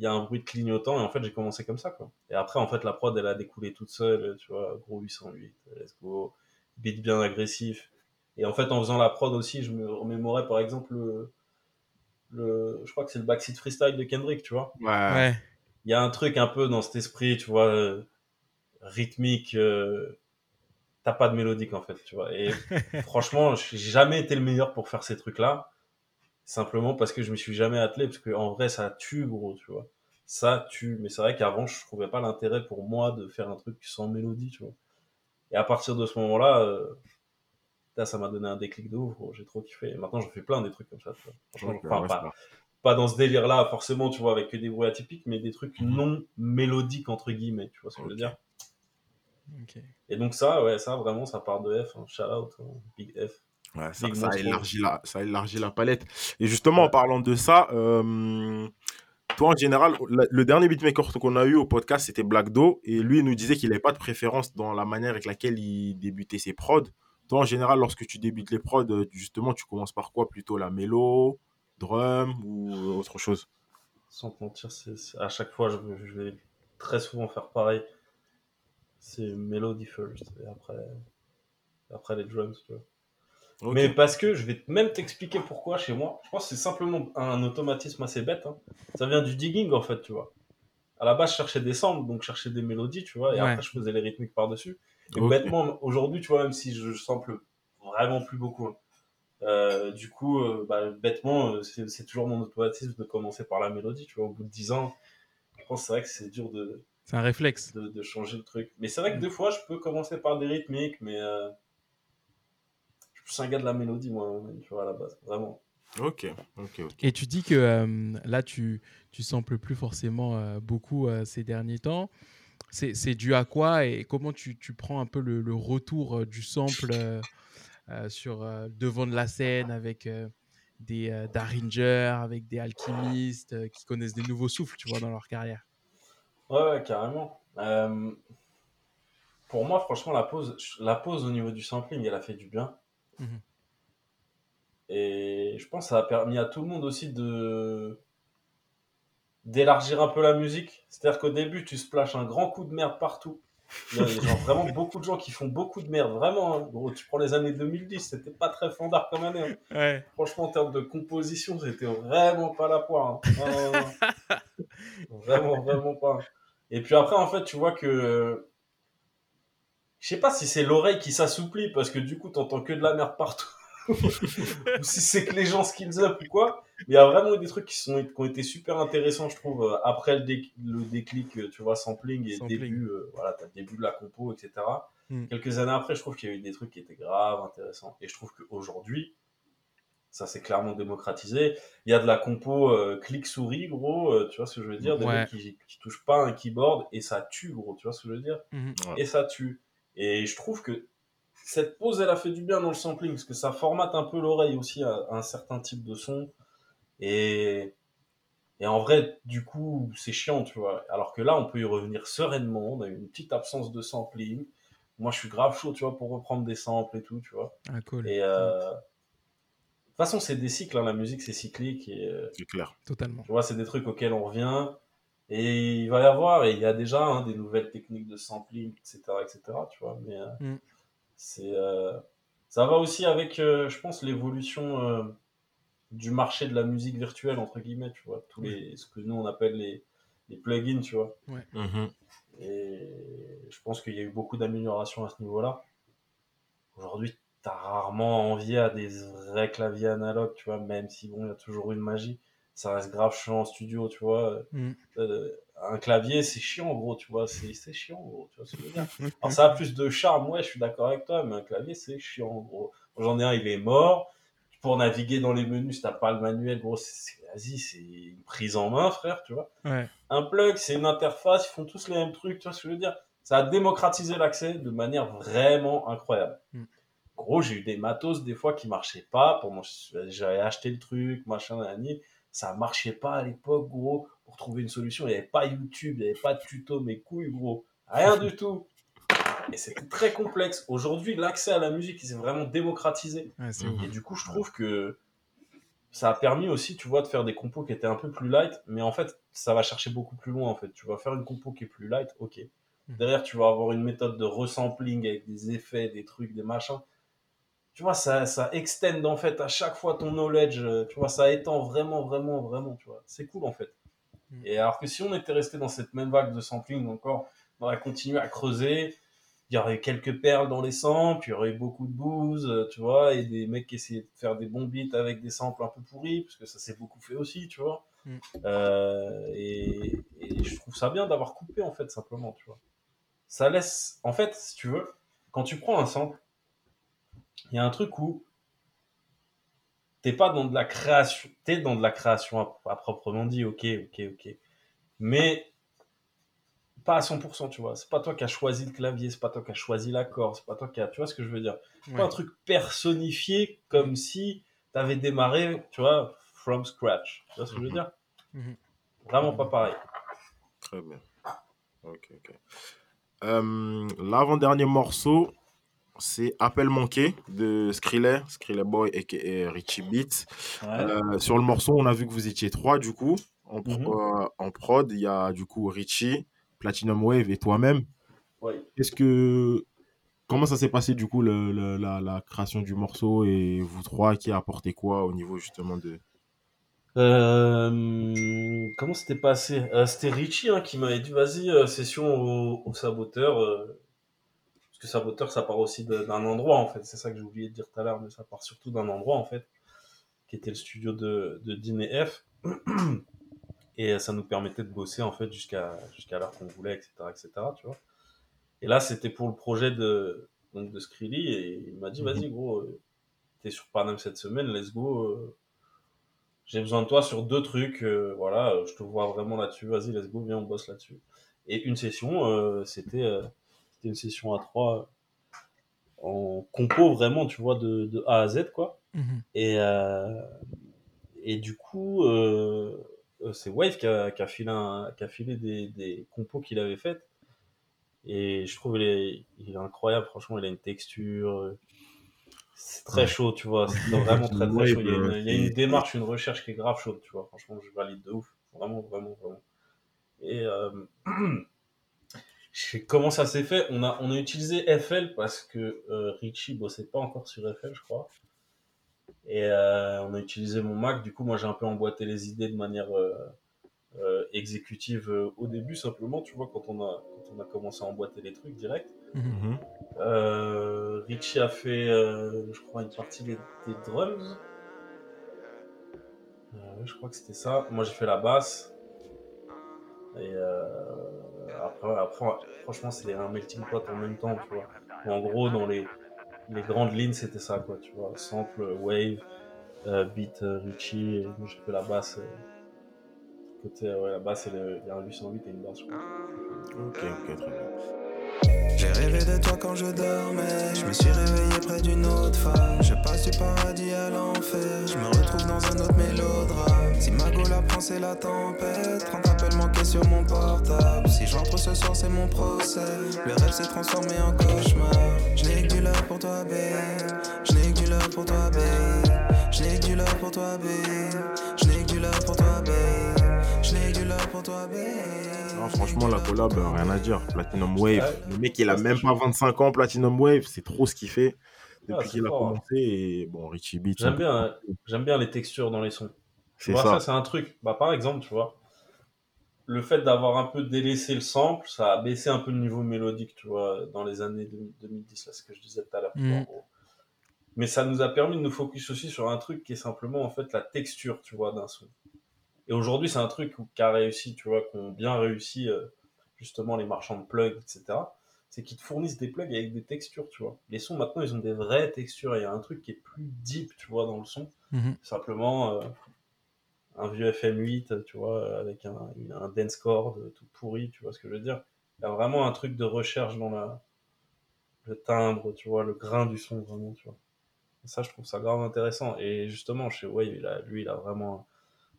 Il y a un bruit de clignotant. Et en fait, j'ai commencé comme ça, quoi. Et après, en fait, la prod, elle a découlé toute seule, tu vois. Gros 808, let's go. Beat bien agressif. Et en fait, en faisant la prod aussi, je me remémorais, par exemple, le, le je crois que c'est le Backseat Freestyle de Kendrick, tu vois.
Ouais.
Ouais.
Il y a un truc un peu dans cet esprit, tu vois, euh, rythmique. euh, T'as pas de mélodique, en fait, tu vois. Et franchement, j'ai jamais été le meilleur pour faire ces trucs-là. Simplement parce que je me suis jamais attelé, parce que en vrai, ça tue, gros, tu vois. Ça tue. Mais c'est vrai qu'avant, je trouvais pas l'intérêt pour moi de faire un truc sans mélodie, tu vois. Et à partir de ce moment-là, euh, putain, ça m'a donné un déclic de ouf, gros. J'ai trop kiffé. Et maintenant, je fais plein des trucs comme ça, tu vois. Franchement,
ouais,
pas, dans ce délire-là, forcément, tu vois, avec que des bruits atypiques, mais des trucs non mélodiques, entre guillemets, tu vois ce que je veux dire.
Ok.
Et donc ça, ouais, ça, vraiment, ça part de F. hein. Shout out, hein. Big F.
Ouais, ça, ça,
Monstro.
élargit la, ça élargit la palette. Et justement, en parlant de ça, euh, toi, en général, la- le dernier beatmaker qu'on a eu au podcast, c'était Black Do. Et lui, il nous disait qu'il n'avait pas de préférence dans la manière avec laquelle il débutait ses prods. Toi, en général, lorsque tu débutes les prods, euh, justement, tu commences par quoi? Plutôt la mélo, drum ou autre chose?
Sans te mentir, c'est, c'est- à chaque fois, je, vais- je vais très souvent faire pareil. C'est Melody first, et après, après les drums, tu vois. Mais parce que je vais même t'expliquer pourquoi chez moi. Je pense que c'est simplement un automatisme assez bête. hein. Ça vient du digging, en fait, tu vois. À la base, je cherchais des samples, donc je cherchais des mélodies, tu vois, et
Ouais.
après, je faisais les rythmiques par-dessus. Et bêtement, aujourd'hui, tu vois, même si je sample vraiment plus beaucoup, hein, euh, du coup, euh, bah, bêtement, euh, c'est toujours mon automatisme de commencer par la mélodie, tu vois. Au bout de 10 ans, je pense que c'est vrai que c'est dur de,
C'est un réflexe.
de, de changer le truc. Mais c'est vrai que des fois, je peux commencer par des rythmiques, mais euh, suis un gars de la mélodie, moi, tu vois, à la base, vraiment.
Ok, ok, ok.
Et tu dis que euh, là, tu, tu samples plus forcément euh, beaucoup euh, ces derniers temps. C'est c'est dû à quoi et comment tu, tu prends un peu le, le retour euh, du sample euh, euh, sur euh, devant de la scène avec euh, des euh, Daringer, avec des alchimistes euh, qui connaissent des nouveaux souffles, tu vois, dans leur carrière?
Ouais, ouais, carrément. Euh, pour moi, franchement, la pause, la pause au niveau du sampling, elle a fait du bien.
Mhm.
Et je pense que ça a permis à tout le monde aussi de d'élargir un peu la musique. C'est-à-dire qu'au début, tu splashes un grand coup de merde partout. Il y a genre, vraiment beaucoup de gens qui font beaucoup de merde. Vraiment, hein. Gros, tu prends les années 2010, c'était pas très fandard comme année. hein.
Ouais.
Franchement, en termes de composition, c'était vraiment pas la poire. hein. Vraiment, vraiment pas. Et puis après, en fait, tu vois que. Je sais pas si c'est l'oreille qui s'assouplit parce que du coup, t'entends que de la merde partout. ou si c'est que les gens skills up ou quoi. Mais il y a vraiment eu des trucs qui, sont, qui ont été super intéressants, je trouve, euh, après le, dé- le déclic, euh, tu vois, sampling et
Sampling.
début, euh, voilà, t'as le début de la compo, etc.
Mm.
Quelques années après, je trouve qu'il y a eu des trucs qui étaient graves intéressants. Et je trouve qu'aujourd'hui, Ça s'est clairement démocratisé. Il y a de la compo euh, clic-souris, gros, euh, tu vois ce que je veux dire? Des
Ouais.
mecs qui, qui touchent pas un keyboard et ça tue, gros, tu vois ce que je veux dire?
Mhm.
Et ça tue. Et je trouve que cette pause, elle a fait du bien dans le sampling, parce que ça formate un peu l'oreille aussi à, à un certain type de son. Et, et en vrai, du coup, c'est chiant, tu vois. Alors que là, on peut y revenir sereinement. On a eu une petite absence de sampling. Moi, je suis grave chaud, tu vois, pour reprendre des samples et tout, tu vois.
Ah, cool.
Et euh, de toute façon, c'est des cycles, hein, la musique, c'est cyclique. Et, euh,
C'est clair.
Totalement.
tu vois, c'est des trucs auxquels on revient. Et il va y avoir, et il y a déjà hein, des nouvelles techniques de sampling, etc., etc., tu vois. Mais euh,
Mm.
c'est, euh, ça va aussi avec, euh, je pense, l'évolution euh, du marché de la musique virtuelle, entre guillemets, tu vois. Tous les, ce que nous, on appelle les, les plugins, tu vois.
Mhm.
Et je pense qu'il y a eu beaucoup d'améliorations à ce niveau-là. Aujourd'hui, t'as rarement envie à des vrais claviers analogues, tu vois, même si bon, il y a toujours une magie. Ça reste grave chiant en studio, tu vois.
Mm.
Euh, un clavier, c'est chiant, gros, tu vois. C'est chiant, gros, tu vois ce que je veux dire. Alors, ça a plus de charme, ouais, je suis d'accord avec toi, mais un clavier, c'est chiant, gros. J'en ai un, il est mort. Pour naviguer dans les menus, si t'as pas le manuel, gros, vas-y, c'est une prise en main, frère, tu vois
Ouais.
un plug, c'est une interface, ils font tous les mêmes trucs, tu vois ce que je veux dire Ça a démocratisé l'accès de manière vraiment incroyable.
Mm.
Gros, j'ai eu des matos des fois qui marchaient pas. Pour moi, j'avais acheté le truc, machin, nanani. Ça marchait pas à l'époque, gros. Pour trouver une solution, il n'y avait pas YouTube, il n'y avait pas de tuto, mes couilles, gros. Rien du tout. Et c'était très complexe. Aujourd'hui, l'accès à la musique, il s'est vraiment démocratisé.
Ouais.
Et du coup, je trouve que ça a permis aussi, tu vois, de faire des compos qui étaient un peu plus light, mais en fait, ça va chercher beaucoup plus loin, en fait. Tu vas faire une compo qui est plus light, ok.
Mhm.
Derrière, tu vas avoir une méthode de resampling avec des effets, des trucs, des machins. Tu vois, ça, ça extend, en fait, à chaque fois ton knowledge, euh, tu vois, ça étend vraiment, vraiment, vraiment, tu vois. C'est cool, en fait.
Mhm.
Et alors que si on était resté dans cette même vague de sampling encore, on aurait continué à creuser, il y aurait quelques perles dans les samples, il y aurait beaucoup de booze, euh, tu vois, et des mecs qui essayaient de faire des bons beats avec des samples un peu pourris, parce que ça s'est beaucoup fait aussi, tu vois.
Mm.
Euh, et, et je trouve ça bien d'avoir coupé, en fait, simplement, tu vois. Ça laisse, en fait, si tu veux, quand tu prends un sample, il y a un truc où t'es pas dans de la création, t'es dans de la création à, à proprement dit, ok, ok, ok. Mais pas à 100%, tu vois. C'est pas toi qui as choisi le clavier, c'est pas toi qui as choisi l'accord, c'est pas toi qui as, tu vois ce que je veux dire? C'est pas
Ouais.
un truc personnifié comme si t'avais démarré, tu vois, from scratch. Tu vois ce que je veux dire?
Mhm.
Vraiment pas pareil.
Très bien. Ok, ok. Euh, L'avant-dernier morceau, c'est Appel manqué de Skrillex, Skrillex Boy et Richie Beats.
Ouais.
Euh, sur le morceau, on a vu que vous étiez trois, du coup. En, pro-
Mhm.
euh, en prod, il y a du coup Richie, Platinum Wave et toi-même.
Ouais.
Est-ce que. Comment ça s'est passé, du coup, le- le- la, la création du morceau et vous trois qui a apporté quoi au niveau justement de.
Euh, comment c'était passé? C'était Richie hein, qui m'avait dit vas-y, session au, au saboteur. Que saboteur, ça part aussi d'un endroit en fait. C'est ça que j'ai oublié de dire tout à l'heure, mais ça part surtout d'un endroit en fait, qui était le studio de, de Dean et F. Et ça nous permettait de bosser en fait jusqu'à jusqu'à l'heure qu'on voulait, etc., etc. Tu vois. Et là, c'était pour le projet de donc de Skrilly et il m'a dit vas-y gros, euh, t'es sur Paname cette semaine, let's go. euh, j'ai besoin de toi sur deux trucs, euh, voilà, je te vois vraiment là-dessus, vas-y, let's go, viens, on bosse là-dessus. Et une session, euh, c'était euh, c'était une session à trois euh, en compo vraiment, tu vois, de, de A à Z, quoi.
Mhm.
Et, euh, et du coup, euh, euh, c'est Wave qui a, qui a filé, un- qui a filé des, des compos qu'il avait faites. Et je trouve il est, il est incroyable, franchement, il a une texture. C'est très
Ouais.
chaud, tu vois. C'est vraiment très très chaud. Il y, a une, il y a une
c'est-
démarche, une recherche qui est grave chaude, tu vois. Franchement, je valide de ouf. Vraiment, vraiment, vraiment. Et euh, comment ça s'est fait. On a, on a utilisé FL parce que euh, Richie bossait pas encore sur FL, je crois. Et euh, on a utilisé mon Mac. Du coup, moi, j'ai un peu emboîté les idées de manière euh, exécutive au début, simplement, tu vois, quand on a, quand on a commencé à emboîter les trucs direct.
Mhm.
Euh, Richie a fait, je crois, une partie des, des drums. Je crois que c'était ça. Moi, j'ai fait la basse. Et après, après, franchement, c'est un melting pot en même temps, tu vois. En gros, dans les, les grandes lignes, c'était ça, quoi, tu vois. Sample, wave, euh, beat euh, Richie, et j'ai fait la basse. euh, côté, ouais, la basse, il y a un 808 et une basse. je crois.
Ok, ok, très bien.
J'ai rêvé de toi quand je dormais. Je me suis réveillé près d'une autre femme. Je passe du paradis à l'enfer. Je me retrouve dans un autre mélodrame. Si ma go la prend, c'est la tempête. 30 appels manqués sur mon portable. Si j'entre ce soir, c'est mon procès. Le rêve s'est transformé en cauchemar. Je n'ai que du love pour toi, babe. Je n'ai que du love pour toi, babe. Je n'ai que du love pour toi, babe. Je n'ai que du love pour toi, babe. Pour toi, babe.
Non, franchement, la collab, euh, rien à dire. Platinum Wave.
Ouais.
Le mec, il a même pas 25 ans, Platinum Wave. C'est trop ce qu'il fait depuis qu'il a
hein.
commencé. Et bon, Richie Beat.
J'aime bien, hein. j'aime bien les textures dans les sons. Tu
C'est
vois,
ça.
ça, c'est un truc. Bah, par exemple, tu vois, le fait d'avoir un peu délaissé le sample, ça a baissé un peu le niveau mélodique, tu vois, dans les années 2000 2010, là, ce que je disais tout à l'heure. gros. Mais ça nous a permis de nous focus aussi sur un truc qui est simplement, en fait, la texture, tu vois, d'un son. Et aujourd'hui, c'est un truc qui a réussi, tu vois, qu'ont bien réussi, euh, justement, les marchands de plugs, etc. C'est qu'ils te fournissent des plugs avec des textures, tu vois. Les sons, maintenant, ils ont des vraies textures. Il y a un truc qui est plus deep, tu vois, dans le son
Mhm.
simplement euh, un vieux FM8, tu vois, avec un, un dance chord tout pourri, tu vois ce que je veux dire. Il y a vraiment un truc de recherche dans la, le timbre, tu vois, le grain du son, vraiment, tu vois. Et ça, je trouve ça grave intéressant. Et justement, chez Wave, il a, lui, il a vraiment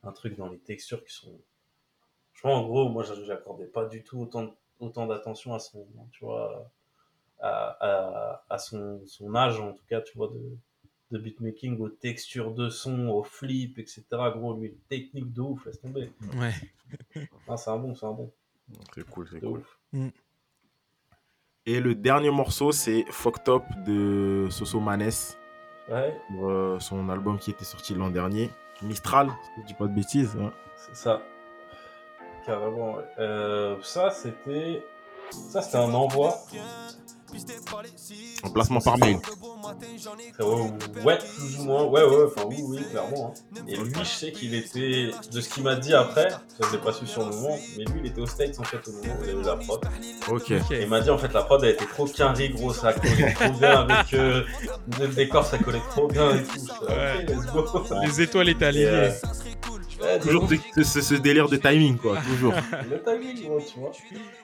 un, truc dans les textures qui sont. Franchement, en gros, moi, je- j'accordais pas du tout autant, autant d'attention à son, tu vois, à, à, à son, son âge, en tout cas, tu vois, de, de beatmaking, aux textures de son, aux flips, etc. Gros, lui, technique de ouf, laisse tomber.
Ouais.
Ah, c'est un bon, c'est un bon.
C'est cool, c'est cool.
ouf.
Et le dernier morceau, c'est Fucked Up de Soso Manes.
Ouais,
pour, euh, son album qui était sorti l'an dernier. Mistral, si je dis pas de bêtises. hein.
c'est ça. Carrément, ouais. Euh, ça, c'était. Ça, c'était un envoi.
En placement par mail.
Euh, Ouais, plus ou moins. Ouais, ouais, enfin, oui, oui, clairement. hein. Et lui, je sais qu'il était. De ce qu'il m'a dit après, ça, je l'ai pas su sur le moment, mais lui, il était au States en fait au moment où il a eu la prod.
Ok.
Et il m'a dit en fait la prod elle était trop carré gros, ça collait trop bien avec euh, le décor, ça collait trop bien et tout.
Ouais.
Ok, let's go.
Les étoiles étaient alignées.
Euh, ouais,
Toujours ce, ce- ce délire de timing, quoi. Toujours.
le timing, gros, tu vois.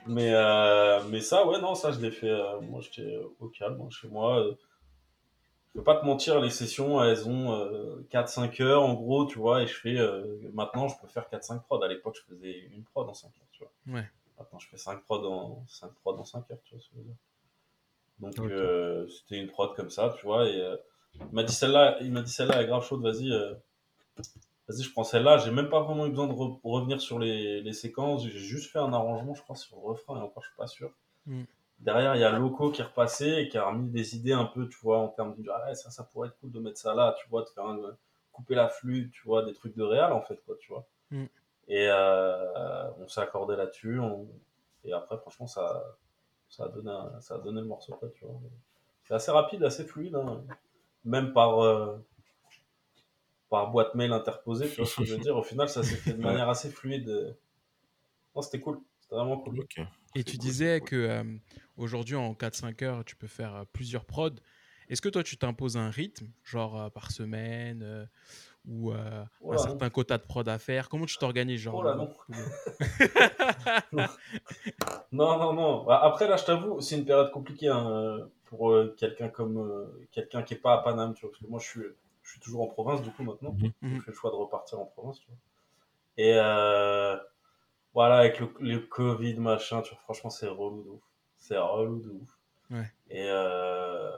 Mais, euh, mais ça, ouais, non, ça je l'ai fait. euh, moi j'étais au calme hein, chez moi. euh, je peux pas te mentir, les sessions elles ont euh, 4-5 heures en gros, tu vois. Et je fais. euh, maintenant je peux faire 4-5 prods. À l'époque je faisais une prod en 5 heures, tu vois.
Ouais.
Maintenant, je fais 5 prods en 5 prods en 5 heures, tu vois ce que je veux dire. Donc,
Ok.
euh, c'était une prod comme ça, tu vois. Et euh, il m'a dit celle-là, il m'a dit celle-là, elle est grave chaude, vas-y, euh, vas-y, je prends celle-là. J'ai même pas vraiment eu besoin de re- revenir sur les, les séquences. J'ai juste fait un arrangement, je crois, sur le refrain, et encore, je suis pas sûr.
Mm.
Derrière, il y a Loco qui est repassé et qui a remis des idées un peu, tu vois, en termes de ah ça, ça pourrait être cool de mettre ça là, tu vois, de faire un- couper la flûte, tu vois, des trucs de réal en fait, quoi, tu vois.
Mm.
Et euh, on s'est accordé là-dessus. on- Et après, franchement, ça, ça, a donné un- ça a donné le morceau, quoi, tu vois. C'est assez rapide, assez fluide, hein. même par, euh, par boîte mail interposée, tu vois ce que je veux dire. Au final, ça s'est fait de manière assez fluide. Non, c'était cool, c'était vraiment cool.
Et tu disais que euh, aujourd'hui en 4-5 heures, tu peux faire euh, plusieurs prods. Est-ce que toi, tu t'imposes un rythme, genre euh, par semaine, euh, ou euh,
Oh
un certain quota de prod à faire? Comment tu t'organises genre
Oh là, non. Non, non, non. Bah, Après, là, je t'avoue, c'est une période compliquée hein, pour euh, quelqu'un comme euh, quelqu'un qui est pas à Paname, tu vois, parce que moi, je suis, je suis toujours en province, du coup, maintenant.
Mhm.
J'ai
Mhm.
fait le choix de repartir en province, tu vois. Et euh, voilà, avec le, le Covid, machin, tu vois, franchement, c'est relou de ouf. C'est relou de ouf.
Ouais.
Et euh,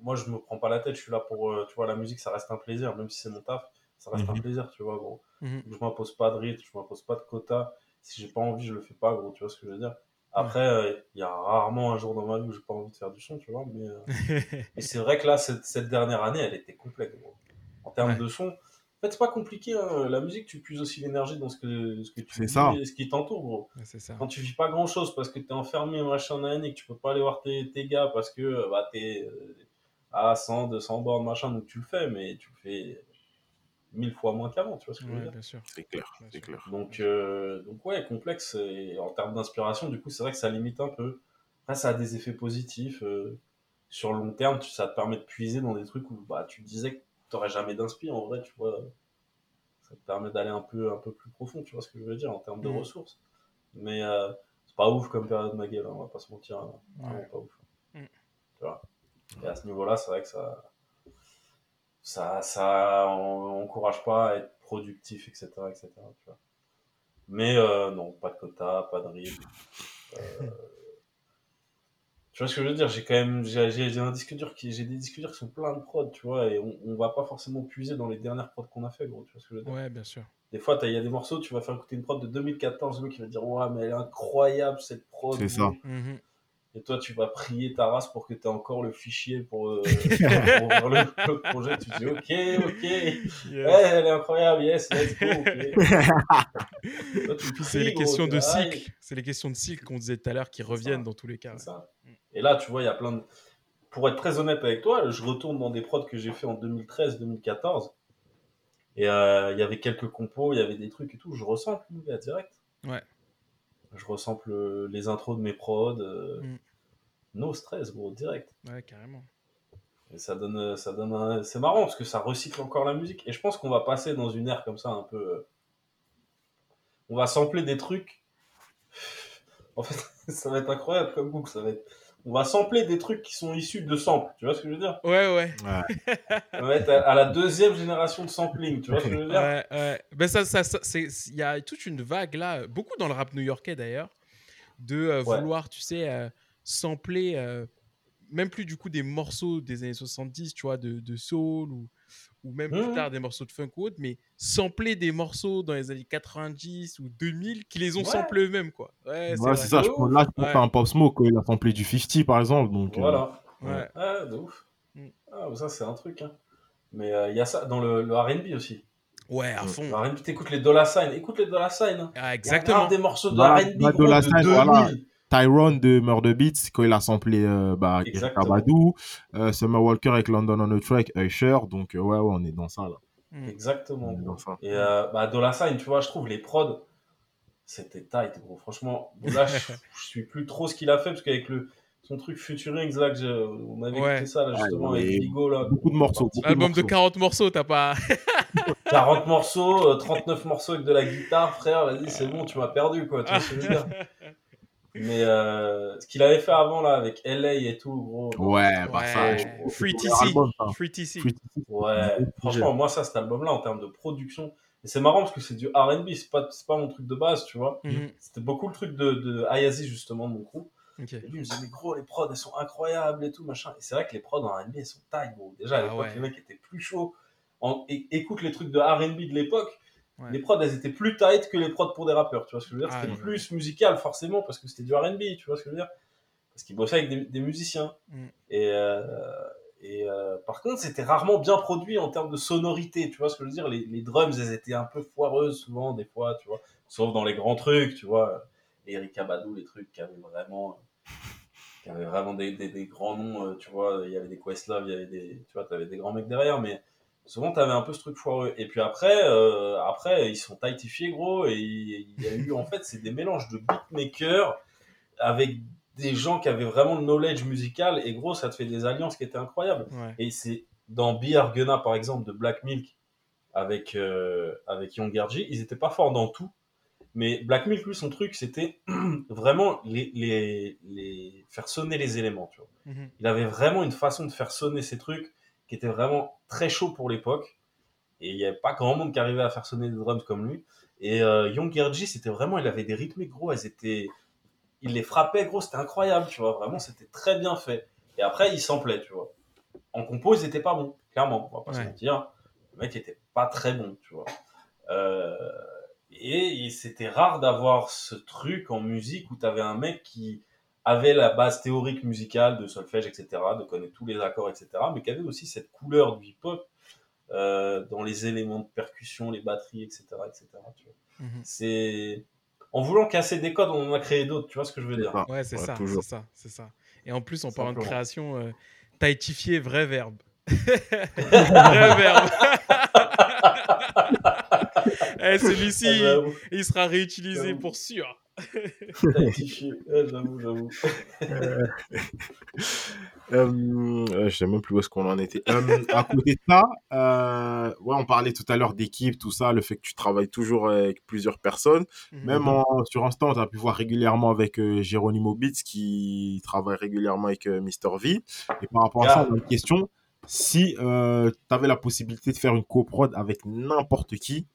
moi, je me prends pas la tête, je suis là pour, euh, tu vois, la musique, ça reste un plaisir, même si c'est mon taf, ça reste un
Mhm.
plaisir, tu vois, gros.
Mhm.
Je m'impose pas de rythme, je m'impose pas de quota. Si j'ai pas envie, je le fais pas, gros, tu vois ce que je veux dire. Après, euh, il y a rarement un jour dans ma vie où j'ai pas envie de faire du son, tu vois, mais, euh, c'est vrai que là, cette, cette dernière année, elle était complexe, gros. En termes
Ouais.
de son, en fait, c'est pas compliqué, hein. la musique, tu puises aussi l'énergie dans ce que, ce que tu
C'est
vis
ça.
et ce qui t'entoure, gros
ça.
quand tu vis pas grand chose parce que t'es enfermé machin nan, et que tu peux pas aller voir tes, tes gars parce que euh, bah, t'es euh, à 100, 200 bornes machin donc tu le fais mais tu le fais mille fois moins qu'avant tu vois ce que je veux dire
bien sûr.
C'est clair,
Bien
c'est clair.
donc, euh, donc ouais complexe et en termes d'inspiration du coup c'est vrai que ça limite un peu après ça a des effets positifs euh, sur le long terme tu- ça te permet de puiser dans des trucs où bah, tu disais que t'aurais jamais d'inspi en vrai, tu vois. Ça te permet d'aller un peu, un peu plus profond, tu vois ce que je veux dire, en termes de
Mhm.
ressources. Mais euh, c'est pas ouf comme période ma gueule, hein, on va pas se mentir. hein. Vraiment
Ouais.
pas ouf.
Mhm.
Tu vois. Et à ce niveau-là, c'est vrai que ça. Ça, ça on- encourage pas à être productif, etc. etc. tu vois. Mais euh, non, pas de quota, pas de rythme. Euh, tu vois ce que je veux dire? J'ai quand même j'ai, un disque dur qui j'ai des disques durs qui sont pleins de prod, tu vois, et on, on va pas forcément puiser dans les dernières prods qu'on a fait, gros. Tu vois ce que je veux dire?
Ouais, bien sûr.
Des fois, t'as- il y a des morceaux, tu vas faire écouter une prod de 2014, le mec il va dire ouais, mais elle est incroyable cette prod.
C'est ça.
Mhm.
Et toi, tu vas prier ta race pour que tu aies encore le fichier pour, euh, pour ouvrir le, le projet. Tu dis ok, ok. Elle est incroyable, yes, let's go.
c'est les questions de cycle. C'est les questions de cycle qu'on disait tout à l'heure qui reviennent
ça.
dans tous les cas.
Ça. Et là, tu vois, il y a plein de. Pour être très honnête avec toi, je retourne dans des prods que j'ai fait en 2013-2014. Et euh, il y avait quelques compos, il y avait des trucs et tout. Je ressemble, direct.
Ouais.
Je ressemble les intros de mes prods. euh,
Mm.
No stress, gros, direct.
Ouais, carrément.
Et ça donne, euh, ça donne un... C'est marrant parce que ça recycle encore la musique. Et je pense qu'on va passer dans une ère comme ça un peu. euh, On va sampler des trucs. En fait, ça va être incroyable comme book. Ça va être... On va sampler des trucs qui sont issus de samples. Tu vois ce que je veux dire?
Ouais, ouais.
On va être à, la deuxième génération de sampling. Tu vois ce que je veux dire?
Ouais, ouais. Ben ça, ça, ça- c'est, il y a toute une vague là, beaucoup dans le rap new-yorkais d'ailleurs, de euh,
Ouais.
vouloir, tu sais, euh, sampler, euh, même plus du coup des morceaux des années 70, tu vois, de, de soul ou, ou même plus tard des morceaux de funk ou autre, mais sampler des morceaux dans les années 90 ou 2000 qui les ont
Ouais.
samplés eux-mêmes, quoi. Ouais,
c'est ça. Je prends, là, je pense
Ouais.
un Pop Smoke il a samplé du 50 par exemple. Donc, euh,
Voilà.
Ouais.
Ah, de ouf.
Mm.
Ah, ça, c'est un truc. Hein. Mais euh, il y a ça dans le, le RB aussi.
Ouais, à
Ouais.
fond.
RB, t'écoutes les Dollar Sign. Écoute les Dollar Sign. Hein.
Ah,
Il y a
exactement.
grave des morceaux de RB gros,
Dollar
de
Sign,
2000.
voilà. Tyrone de Murder Beats quand il a samplé euh, bah. Badu, euh, Summer Walker avec London on the Track, Usher. Donc, euh, ouais, ouais, on est dans ça là.
Mm.
Exactement.
On est
gros.
dans ça.
Et euh, bah, Dollar Sign, tu vois, je trouve les prods, c'était tight, gros. Franchement, là, je, je suis plus trop ce qu'il a fait parce qu'avec le son truc Futurings, là, que on avait
Ouais.
écouté ça, là, justement,
Ouais,
avec
et
Bigo, là.
Beaucoup de morceaux. Beaucoup
Album de
morceaux.
40 morceaux, t'as pas.
40 morceaux, euh, 39 morceaux avec de la guitare, frère, vas-y, c'est bon, tu m'as perdu, quoi. Tu vois ce que je veux dire Mais euh, ce qu'il avait fait avant, là, avec LA et tout, gros.
Ouais, bah ça.
Ouais.
je-
Free TC.
album.
Free TC.
Free TC.
Ouais, franchement, moi, ça, cet album-là, en termes de production, et c'est marrant parce que c'est du RB, c'est pas, c'est pas mon truc de base, tu vois.
Mhm.
C'était beaucoup le truc de, de Ayazi, justement, de mon crew.
Ok.
Et lui, il me disait, mais gros, les prods, elles sont incroyables et tout, machin. Et c'est vrai que les prods en RB, elles sont taille, gros. Déjà, à
Ah
l'époque,
ouais.
les mecs étaient plus chauds. En, é- écoute les trucs de RB de l'époque.
Ouais.
Les prods, elles étaient plus tight que les prods pour des rappeurs, tu vois ce que je veux dire?
Ah,
C'était plus musical, forcément, parce que c'était du RB, tu vois ce que je veux dire? Parce qu'ils bossaient avec des, des musiciens.
Mm.
Et, euh, et euh, par contre, c'était rarement bien produit en termes de sonorité, tu vois ce que je veux dire? Les, les drums, elles étaient un peu foireuses, souvent, des fois, tu vois. Sauf dans les grands trucs, tu vois. Les Erykah Badu, les trucs qui avaient vraiment qui avaient vraiment des, des, des grands noms, euh, tu vois, il y avait des Questlove, il y avait des, tu vois, t'avais des grands mecs derrière, mais souvent t'avais un peu ce truc foireux. Et puis après, euh, après ils sont tightifiés gros, et il y a eu en fait, c'est des mélanges de beatmakers avec des gens qui avaient vraiment le knowledge musical, et gros, ça te fait des alliances qui étaient incroyables.
Ouais.
Et c'est dans Be Gunna, par exemple, de Black Milk, avec, euh, avec Young ils étaient pas forts dans tout. Mais Black Milk, lui, son truc, c'était vraiment les, les, les faire sonner les éléments, tu vois.
Mhm.
Il avait vraiment une façon de faire sonner ces trucs qui était vraiment très chaud pour l'époque. Et il n'y avait pas grand monde qui arrivait à faire sonner des drums comme lui. Et euh, Young c'était vraiment, il avait des rythmes gros, elles étaient, il les frappait gros, c'était incroyable, tu vois. Vraiment, c'était très bien fait. Et après, il samplait, tu vois. En compo, ils étaient pas bons, clairement, on va pas se mentir. Le mec était pas très bon, tu vois. Euh, et, et c'était rare d'avoir ce truc en musique où tu avais un mec qui avait la base théorique musicale de solfège, etc., de connaître tous les accords, etc., mais qui avait aussi cette couleur du hip-hop euh, dans les éléments de percussion, les batteries, etc., etc. tu vois.
Mhm.
C'est en voulant casser des codes, on en a créé d'autres. Tu vois ce que je veux dire
ça.
Ouais, c'est
Ouais,
ça,
toujours.
c'est ça, c'est ça. Et en plus, en parlant de création, euh, taïtifié, vrai verbe. vrai verbe. Eh, Celui-ci,
Ah,
il sera réutilisé pour sûr.
Ouais, j'avoue, j'avoue.
Euh, euh, je sais même plus où est-ce qu'on en était. Euh, à côté de ça, euh, ouais, on parlait tout à l'heure d'équipe, tout ça, le fait que tu travailles toujours avec plusieurs personnes.
Mhm.
Même en, sur Instant, tu as pu voir régulièrement avec euh, Geronimo Beats qui travaille régulièrement avec euh, Mr. V. Et par rapport à ça, on a une question. Si tu avais la possibilité de faire une coprod avec n'importe qui,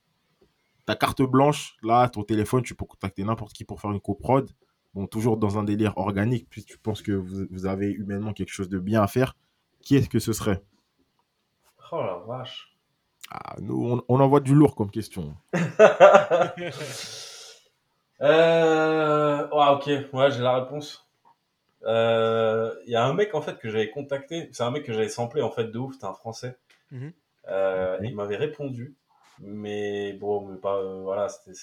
ta carte blanche, là, ton téléphone, tu peux contacter n'importe qui pour faire une coprod. Bon, toujours dans un délire organique, puis tu penses que vous, vous avez humainement quelque chose de bien à faire. Qui est-ce que ce serait?
Oh la vache.
ah, Nous, on, on envoie du lourd comme question.
euh... ouais, ok, ouais, j'ai la réponse. Euh, Il y a un mec en fait que j'avais contacté, c'est un mec que j'avais samplé en fait de ouf, c'était un français.
Mhm.
Euh, Il m'avait répondu, mais bon, mais pas, euh, voilà, c'était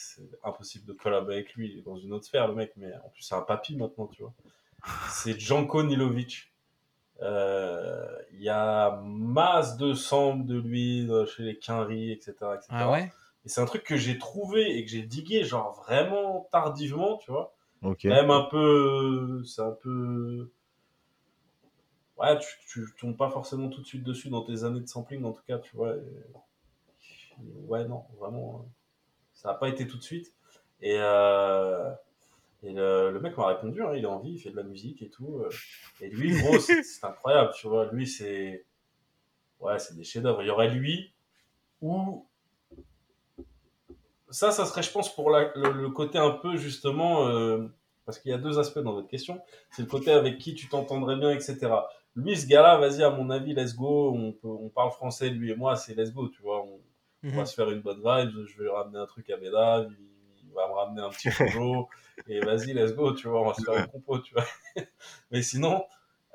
impossible de collaborer avec lui, il est dans une autre sphère le mec, mais en plus c'est un papy maintenant, tu vois. C'est Janko Nilovic. Euh, Il y a masse de samples de lui euh, chez les Quinry, etc. etc.
Ah ouais?
Et c'est un truc que j'ai trouvé et que j'ai digué, genre vraiment tardivement, tu vois.
Ok.
Quand même un peu. C'est un peu. Ouais, tu, tu tombes pas forcément tout de suite dessus dans tes années de sampling, en tout cas, tu vois. Et- Ouais, non, vraiment. euh, Ça n'a pas été tout de suite. Et, euh, et le, le mec m'a répondu, hein, il est en vie, il fait de la musique et tout. euh. Et lui, gros, c'est incroyable, tu vois. Lui, c'est. Ouais, c'est des chefs-d'œuvre. Il y aurait lui ou ça, ça serait, je pense, pour le, côté un peu justement, parce qu'il y a deux aspects dans votre question. C'est le côté avec qui tu t'entendrais bien, etc. Lui, ce gars-là, vas-y, à mon avis, let's go. On, parle français, lui et moi, c'est let's go, tu vois. On
Mhm.
va se faire une bonne vibe. Je vais lui ramener un truc à Beda, il, il va me ramener un petit projo. et vas-y, let's go, tu vois. On va se faire une compo, tu vois. Mais sinon,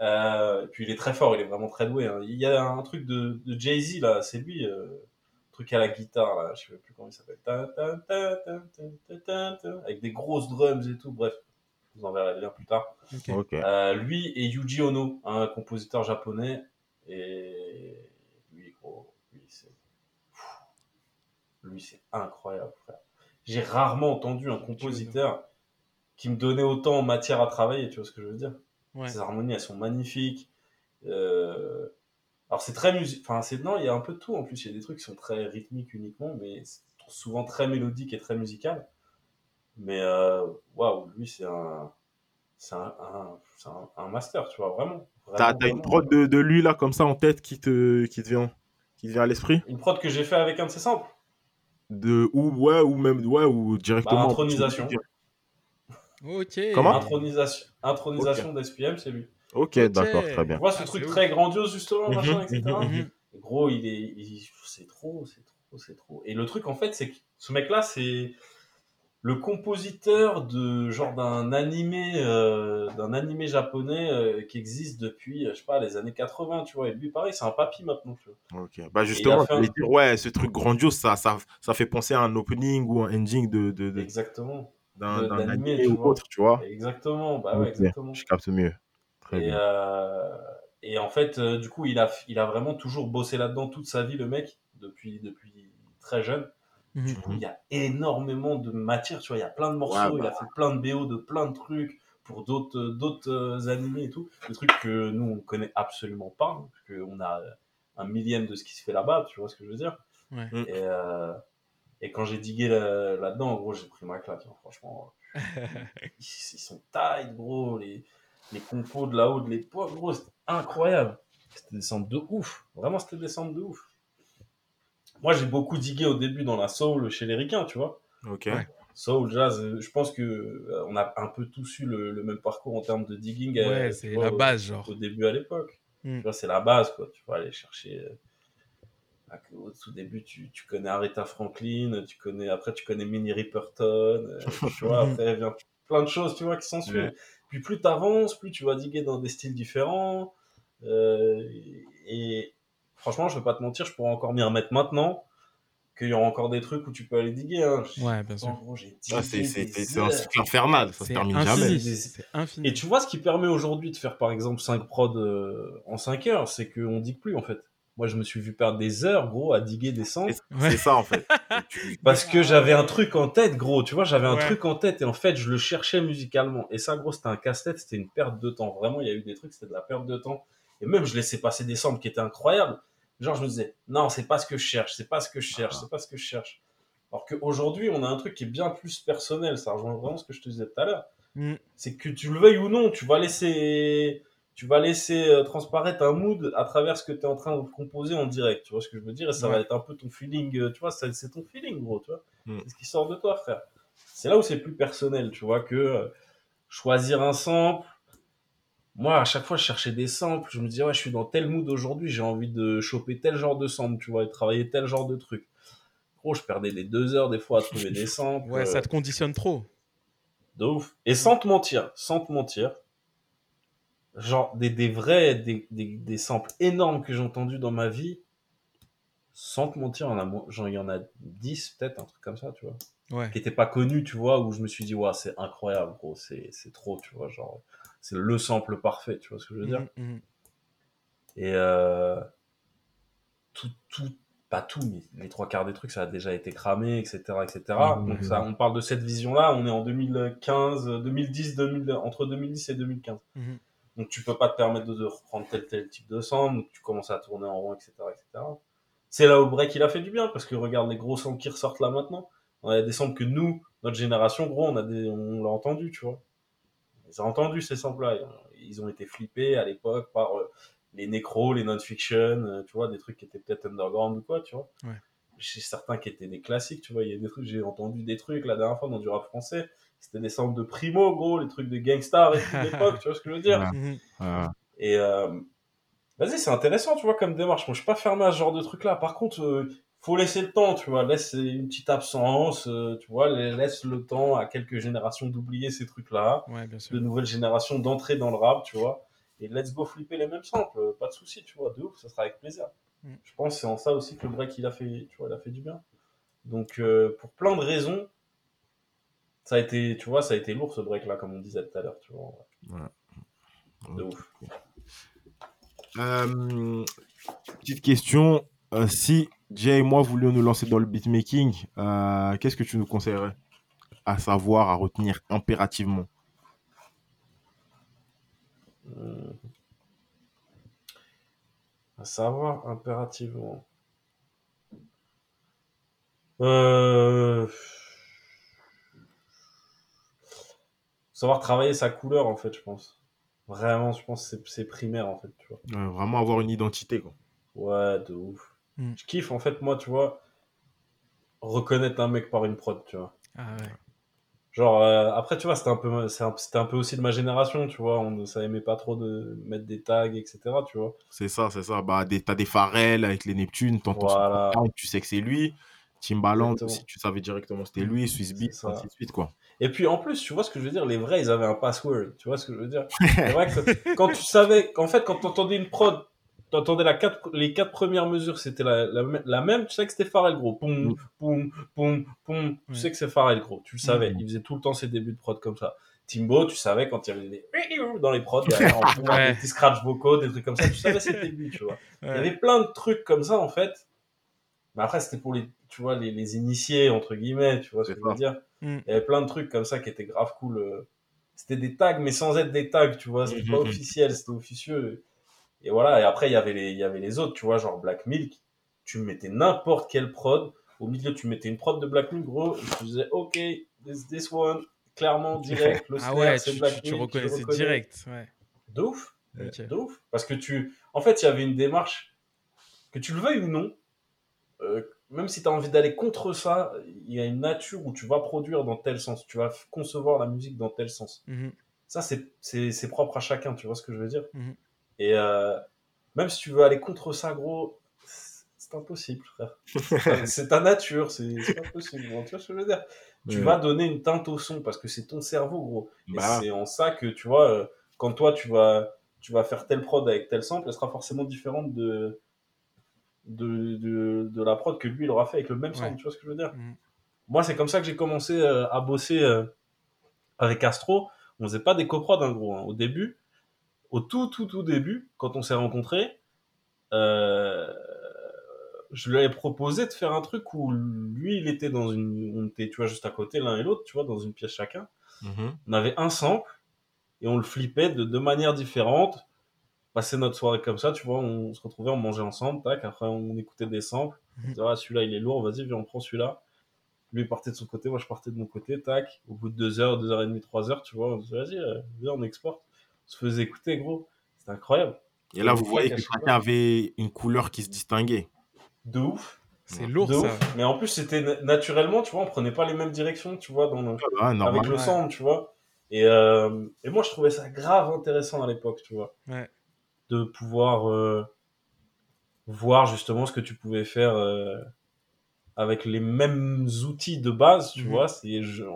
euh, et puis il est très fort, il est vraiment très doué. hein. Il y a un truc de, de Jay-Z, là, c'est lui. euh, truc à la guitare, là, je sais plus comment il s'appelle. Avec des grosses drums et tout, bref. Je vous enverrai le lien plus tard.
Ok.
Ok.
Euh, lui et Yuji Ono, un compositeur japonais. Et lui, gros, lui, c'est. Lui, c'est incroyable, frère. J'ai rarement entendu un compositeur qui me donnait autant en matière à travailler, tu vois ce que je veux dire?
Ouais.
Ces harmonies, elles sont magnifiques. Euh, Alors, c'est très musique. Enfin, c'est. Non, il y a un peu de tout en plus. Il y a des trucs qui sont très rythmiques uniquement, mais souvent très mélodiques et très musical. Mais euh, waouh, lui, c'est un. C'est un, un- c'est un, un master, tu vois, vraiment.
T'as
Vraiment,
t'as une prod de, de lui là comme ça en tête qui te, qui te vient, qui te vient à l'esprit?
Une prod que j'ai fait avec un de ses samples.
De ou ouais ou même ouais ou directement.
Bah, intronisation.
Ok.
Comment?
Intronisation, intronisation d'SPM, c'est lui.
Ok,
Ok.
d'accord, très bien.
Tu vois ce
Ah,
truc très grandiose, justement,
Mhm,
machin, etc.
mhm,
mhm.
Gros, il est. il- C'est trop, c'est trop, c'est trop. Et le truc, en fait, c'est que ce mec-là, c'est le compositeur de genre d'un animé, euh, d'un animé japonais euh, qui existe depuis, euh, je sais pas, les années 80, tu vois. Et lui, pareil, c'est un papy maintenant, tu vois.
Ok. Bah justement,
un-
dire, ouais, ce truc grandiose, ça, ça, ça fait penser à un opening ou un ending de, de, de-
Exactement.
d'un animé ou
vois.
autre, tu vois.
Exactement, bah ouais, exactement.
Je capte mieux. Très
Et,
bien.
euh, et en fait, du coup, il a, il a vraiment toujours bossé là-dedans toute sa vie, le mec, depuis, depuis très jeune.
Mhm.
Du coup, il y a énormément de matière, tu vois, il y a plein de morceaux,
Ouais,
il
bah.
a fait plein de BO de plein de trucs pour d'autres d'autres euh, animés et tout. Des trucs que nous, on connaît absolument pas, hein, parce qu'on a un millième de ce qui se fait là-bas, tu vois ce que je veux dire.
Ouais.
Mm.
Et, euh, et quand j'ai digué là- là-dedans, en gros, j'ai pris ma claque, hein, franchement. ils, ils sont tight, gros, les, les compos de là-haut de l'époque, gros, c'était incroyable. C'était des centres de ouf. Vraiment, c'était des centres de ouf. Moi, j'ai beaucoup digué au début dans la soul chez les Ricains, tu vois.
Ok.
ouais.
Soul, jazz, euh, je pense que euh, on a un peu tous eu le, le même parcours en termes de digging. euh,
Ouais, c'est la
au-
base, genre.
Au début à l'époque.
Mm.
Tu vois, c'est la base, quoi. Tu vas aller chercher. euh, Au tout début, tu, tu connais Aretha Franklin, tu connais, après, tu connais Minnie Riperton, euh, tu vois, après, vient plein de choses, tu vois, qui s'en suivent.
Ouais.
Puis plus tu avances, plus tu vas diguer dans des styles différents. Euh, et franchement, je vais pas te mentir, je pourrais encore m'y remettre maintenant, qu'il y aura encore des trucs où tu peux aller diguer. Hein.
Ouais, bien sûr.
Ah, c'est un cycle infernal, ça se
C'est
termine
infini.
jamais.
Infini.
Et tu vois, ce qui permet aujourd'hui de faire par exemple 5 prods euh, en 5 heures, c'est qu'on digue plus en fait. Moi, je me suis vu perdre des heures, gros, à diguer des centres.
C'est
Ouais.
c'est ça en fait.
Parce que j'avais un truc en tête, gros. Tu vois, j'avais un
Ouais.
truc en tête et en fait, je le cherchais musicalement. Et ça, gros, c'était un casse-tête, c'était une perte de temps. Vraiment, il y a eu des trucs, c'était de la perte de temps. Et même, je laissais passer des samples qui étaient incroyables. Genre, je me disais, non, c'est pas ce que je cherche, c'est pas ce que je cherche, c'est pas ce que je cherche. Alors qu'aujourd'hui, on a un truc qui est bien plus personnel. Ça rejoint vraiment ce que je te disais tout à l'heure.
Mm.
C'est que tu le veuilles ou non, tu vas laisser, tu vas laisser euh, transparaître un mood à travers ce que tu es en train de composer en direct. Tu vois ce que je veux dire? Et ça va être un peu ton feeling, euh, tu vois, c'est ton feeling, gros, tu vois.
Mm.
C'est ce qui sort de toi, frère. C'est là où c'est plus personnel, tu vois, que euh, choisir un sample. Moi, à chaque fois, je cherchais des samples. Je me disais, ouais, je suis dans tel mood aujourd'hui, j'ai envie de choper tel genre de sample, tu vois, et travailler tel genre de truc. Gros, je perdais des deux heures des fois à trouver des samples.
Ouais,
euh,
ça te conditionne trop.
de ouf. Et sans te mentir, sans te mentir, genre des, des vrais, des, des, des samples énormes que j'ai entendus dans ma vie, sans te mentir, il y en a, mo- genre, il y en a 10 peut-être, un truc comme ça, tu vois,
Ouais.
qui n'étaient pas connus, tu vois, où je me suis dit, ouais, c'est incroyable, gros, c'est c'est trop, tu vois, genre, c'est le sample parfait, tu vois ce que je veux dire
Mhm, mhm.
Et euh, tout, tout, pas tout, mais les trois quarts des trucs, ça a déjà été cramé, etc., etc.
Mhm.
Donc ça, on parle de cette vision-là, on est en 2015, 2010, 2000, entre 2010 et 2015.
Mhm.
Donc tu peux pas te permettre de, de reprendre tel tel type de sample, donc tu commences à tourner en rond, etc., etc. C'est là où break il a fait du bien, parce que regarde les gros samples qui ressortent là maintenant. On a des samples que nous, notre génération, gros, on a des, on l'a entendu, tu vois. Ont entendu ces samples-là. Ils ont été flippés à l'époque par euh, les nécros, les non-fiction, euh, tu vois, des trucs qui étaient peut-être underground ou quoi, tu vois.
Ouais.
J'ai certains qui étaient des classiques, tu vois. Il y a des trucs, j'ai entendu des trucs la dernière fois dans du rap français. C'était des samples de primo, gros, les trucs de gangstar et de l'époque, tu vois ce que je veux dire.
Ouais.
Mhm.
Et euh, vas-y, c'est intéressant, tu vois, comme démarche. Moi, je suis pas fermé à ce genre de truc-là. Par contre, euh, faut laisser le temps, tu vois. Laisse une petite absence, euh, tu vois. Laisse le temps à quelques générations d'oublier ces trucs-là,
Ouais,
de nouvelles générations d'entrer dans le rap, tu vois. Et let's go flipper les mêmes samples, pas de souci, tu vois. De ouf, ça sera avec plaisir.
Mm.
Je pense que c'est en ça aussi que le break, il a fait, tu vois, il a fait du bien. Donc, euh, pour plein de raisons, ça a été, tu vois, ça a été lourd ce break-là, comme on disait tout à l'heure, tu vois. De ouf.
Euh, petite question. euh, si Jay et moi voulions nous lancer dans le beatmaking, euh, qu'est-ce que tu nous conseillerais à savoir, à retenir impérativement?
Euh, À savoir impérativement. Euh... Savoir travailler sa couleur, en fait, je pense. Vraiment, je pense que c'est- primaire, en fait, tu vois.
Vraiment avoir une identité. Quoi.
Ouais, de ouf.
Mm.
Je kiffe, en fait, moi, tu vois, reconnaître un mec par une prod, tu vois.
Ah ouais.
Genre, euh, après, tu vois, c'était un, peu, c'était un peu aussi de ma génération, tu vois. On, ça aimait pas trop de mettre des tags, etc., tu vois.
C'est ça, c'est ça. Bah, des, t'as des Pharrell avec les Neptunes, t'entends son
Voilà.
tu sais que c'est lui. Timbaland
Exactement.
aussi, tu savais directement c'était lui. Swiss
ça.
ainsi de suite, quoi.
Et puis en plus, tu vois ce que je veux dire, les vrais, ils avaient un password. Tu vois ce que je veux dire C'est vrai que quand tu savais, en fait, quand tu entendais une prod, tu entendais la quatre, les quatre premières mesures, c'était la, la, même, tu sais que c'était Pharrell, gros. Poum,
Mm.
poum, poum, poum. Tu sais que c'est Pharrell, gros. Tu le savais.
Mm.
Il faisait tout le temps ses débuts de prod comme ça. Timbo, tu savais quand il y avait des dans les prods, derrière, en
Ouais.
des petits scratch vocaux, des trucs comme ça, tu savais c'était lui, tu vois. Il y avait plein de trucs comme ça, en fait. Mais après, c'était pour les, tu vois, les, les initiés, entre guillemets, tu vois ce que je veux dire.
Mm.
Il y avait plein de trucs comme ça qui étaient grave cool. euh. C'était des tags, mais sans être des tags, tu vois. C'était
Mhm.
pas officiel, c'était officieux. Et voilà. Et après, il y avait les, il y avait les autres, tu vois, genre Black Milk. Tu mettais n'importe quelle prod. Au milieu, tu mettais une prod de Black Milk, gros. Et tu disais, OK, this, this one, clairement, direct. Le
Ah
snare,
ouais,
c'est
tu,
Black
tu, tu
Milk,
reconnaissais
reconnais.
direct. Ouais.
De ouf. De ouf. Parce que tu. En fait, il y avait une démarche, que tu le veuilles ou non, euh, même si tu as envie d'aller contre ça, il y a une nature où tu vas produire dans tel sens. Tu vas concevoir la musique dans tel sens.
Mhm.
Ça, c'est propre à chacun, tu vois ce que je veux dire?
Mhm.
Et euh, même si tu veux aller contre ça, gros, c'est impossible, frère. C'est ta- nature, c'est pas possible. Tu vois ce que je veux dire? Tu
Ouais.
vas donner une teinte au son parce que c'est ton cerveau, gros. Et
Bah.
c'est en ça que, tu vois, euh, quand toi, tu vas, tu vas faire telle prod avec tel sample, elle sera forcément différente de, de, de, de la prod que lui, il aura fait avec le même sample.
Ouais.
Tu vois ce que je veux dire?
Mhm.
Moi, c'est comme ça que j'ai commencé euh, à bosser euh, avec Astro. On faisait pas des coprods, hein, gros. hein. Au début, au tout, tout, tout début, quand on s'est rencontrés, euh, je lui avais proposé de faire un truc où lui, il était dans une, on était, tu vois, juste à côté l'un et l'autre, tu vois, dans une pièce chacun.
Mhm.
On avait un sample et on le flippait de deux manières différentes. passer notre soirée comme ça, tu vois, on se retrouvait, on mangeait ensemble, tac, après on écoutait des samples, on
Mhm.
disait, ah, celui-là il est lourd, vas-y, viens, on prend celui-là. Lui il partait de son côté, moi je partais de mon côté, tac, au bout de deux heures, deux heures et demie, trois heures, tu vois, on disait, vas-y, euh, viens, on exporte. Se faisait écouter, gros. C'était incroyable.
Et là, vous voyez que chacun avait une couleur qui se distinguait.
De ouf.
C'est lourd
de
ça.
ouf. Mais en plus, c'était na- naturellement, tu vois, on prenait pas les mêmes directions, tu vois, dans le,
Ah, normal.
avec le
Ouais.
son, tu vois. Et, euh, et moi, je trouvais ça grave intéressant à l'époque, tu vois.
Ouais.
De pouvoir euh, voir justement ce que tu pouvais faire euh, avec les mêmes outils de base, tu
Mhm.
vois.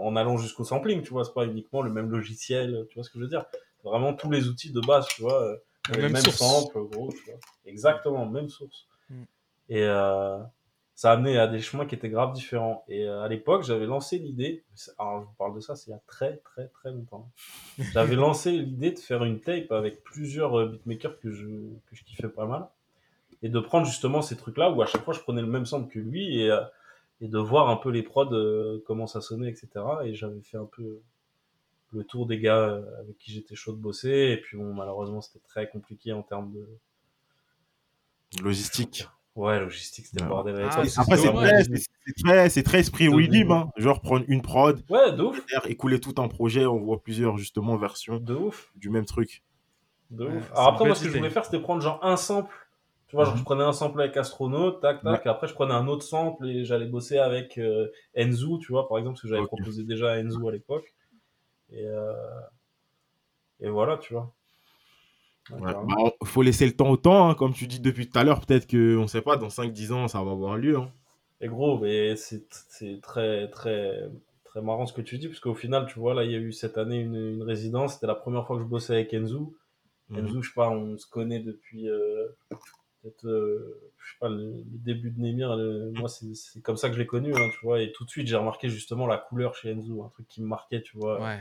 En allant jusqu'au sampling, tu vois. C'est pas uniquement le même logiciel, tu vois ce que je veux dire. Vraiment tous les outils de base, tu vois. euh,
La même
mêmes
source.
samples, gros, tu vois. Exactement, même source.
Mhm.
Et euh, ça a amené à des chemins qui étaient grave différents. Et euh, à l'époque, j'avais lancé l'idée, alors je vous parle de ça, c'est il y a très très très longtemps. J'avais lancé l'idée de faire une tape avec plusieurs euh, beatmakers que je, que je kiffais pas mal. Et de prendre justement ces trucs-là où à chaque fois je prenais le même sample que lui et, euh, et de voir un peu les prods, comment ça sonnait, etc. Et j'avais fait un peu le tour des gars euh, avec qui j'étais chaud de bosser. Et puis bon, malheureusement, c'était très compliqué en termes de,
Logistique.
Ouais, logistique, c'était le bordel.
Ah,
Après, c'est très, très, très esprit
ouf.
hein. Genre prendre une prod,
Ouais, de ouf.
faire écouler tout un projet, on voit plusieurs justement versions
De ouf.
du même truc.
De
Ouais,
ouf. Alors après, moi, ce que je voulais faire, c'était prendre genre un sample. Tu vois, genre,
Mhm.
je prenais un sample avec Astronaut, tac, tac, après, je prenais un autre sample et j'allais bosser avec euh, Enzu, tu vois, par exemple, parce que j'avais proposé déjà à Enzu à l'époque. Et, euh, et voilà, tu vois. Ouais,
Ouais. Bah, faut laisser le temps au temps, hein. comme tu dis depuis tout à l'heure, peut-être que, on sait pas, dans 5-10 ans, ça va avoir lieu. hein.
Et gros, mais c'est c'est très, très, très marrant ce que tu dis, parce qu'au final, tu vois, là, il y a eu cette année une, une résidence. C'était la première fois que je bossais avec Enzu.
Mhm.
Enzu, je sais pas, on se connaît depuis euh, peut-être, euh, je sais pas, le, le début de Nemir. le- moi, c'est c'est comme ça que je l'ai connu, hein, tu vois. Et tout de suite, j'ai remarqué justement la couleur chez Enzu, un truc qui me marquait, tu vois.
Ouais.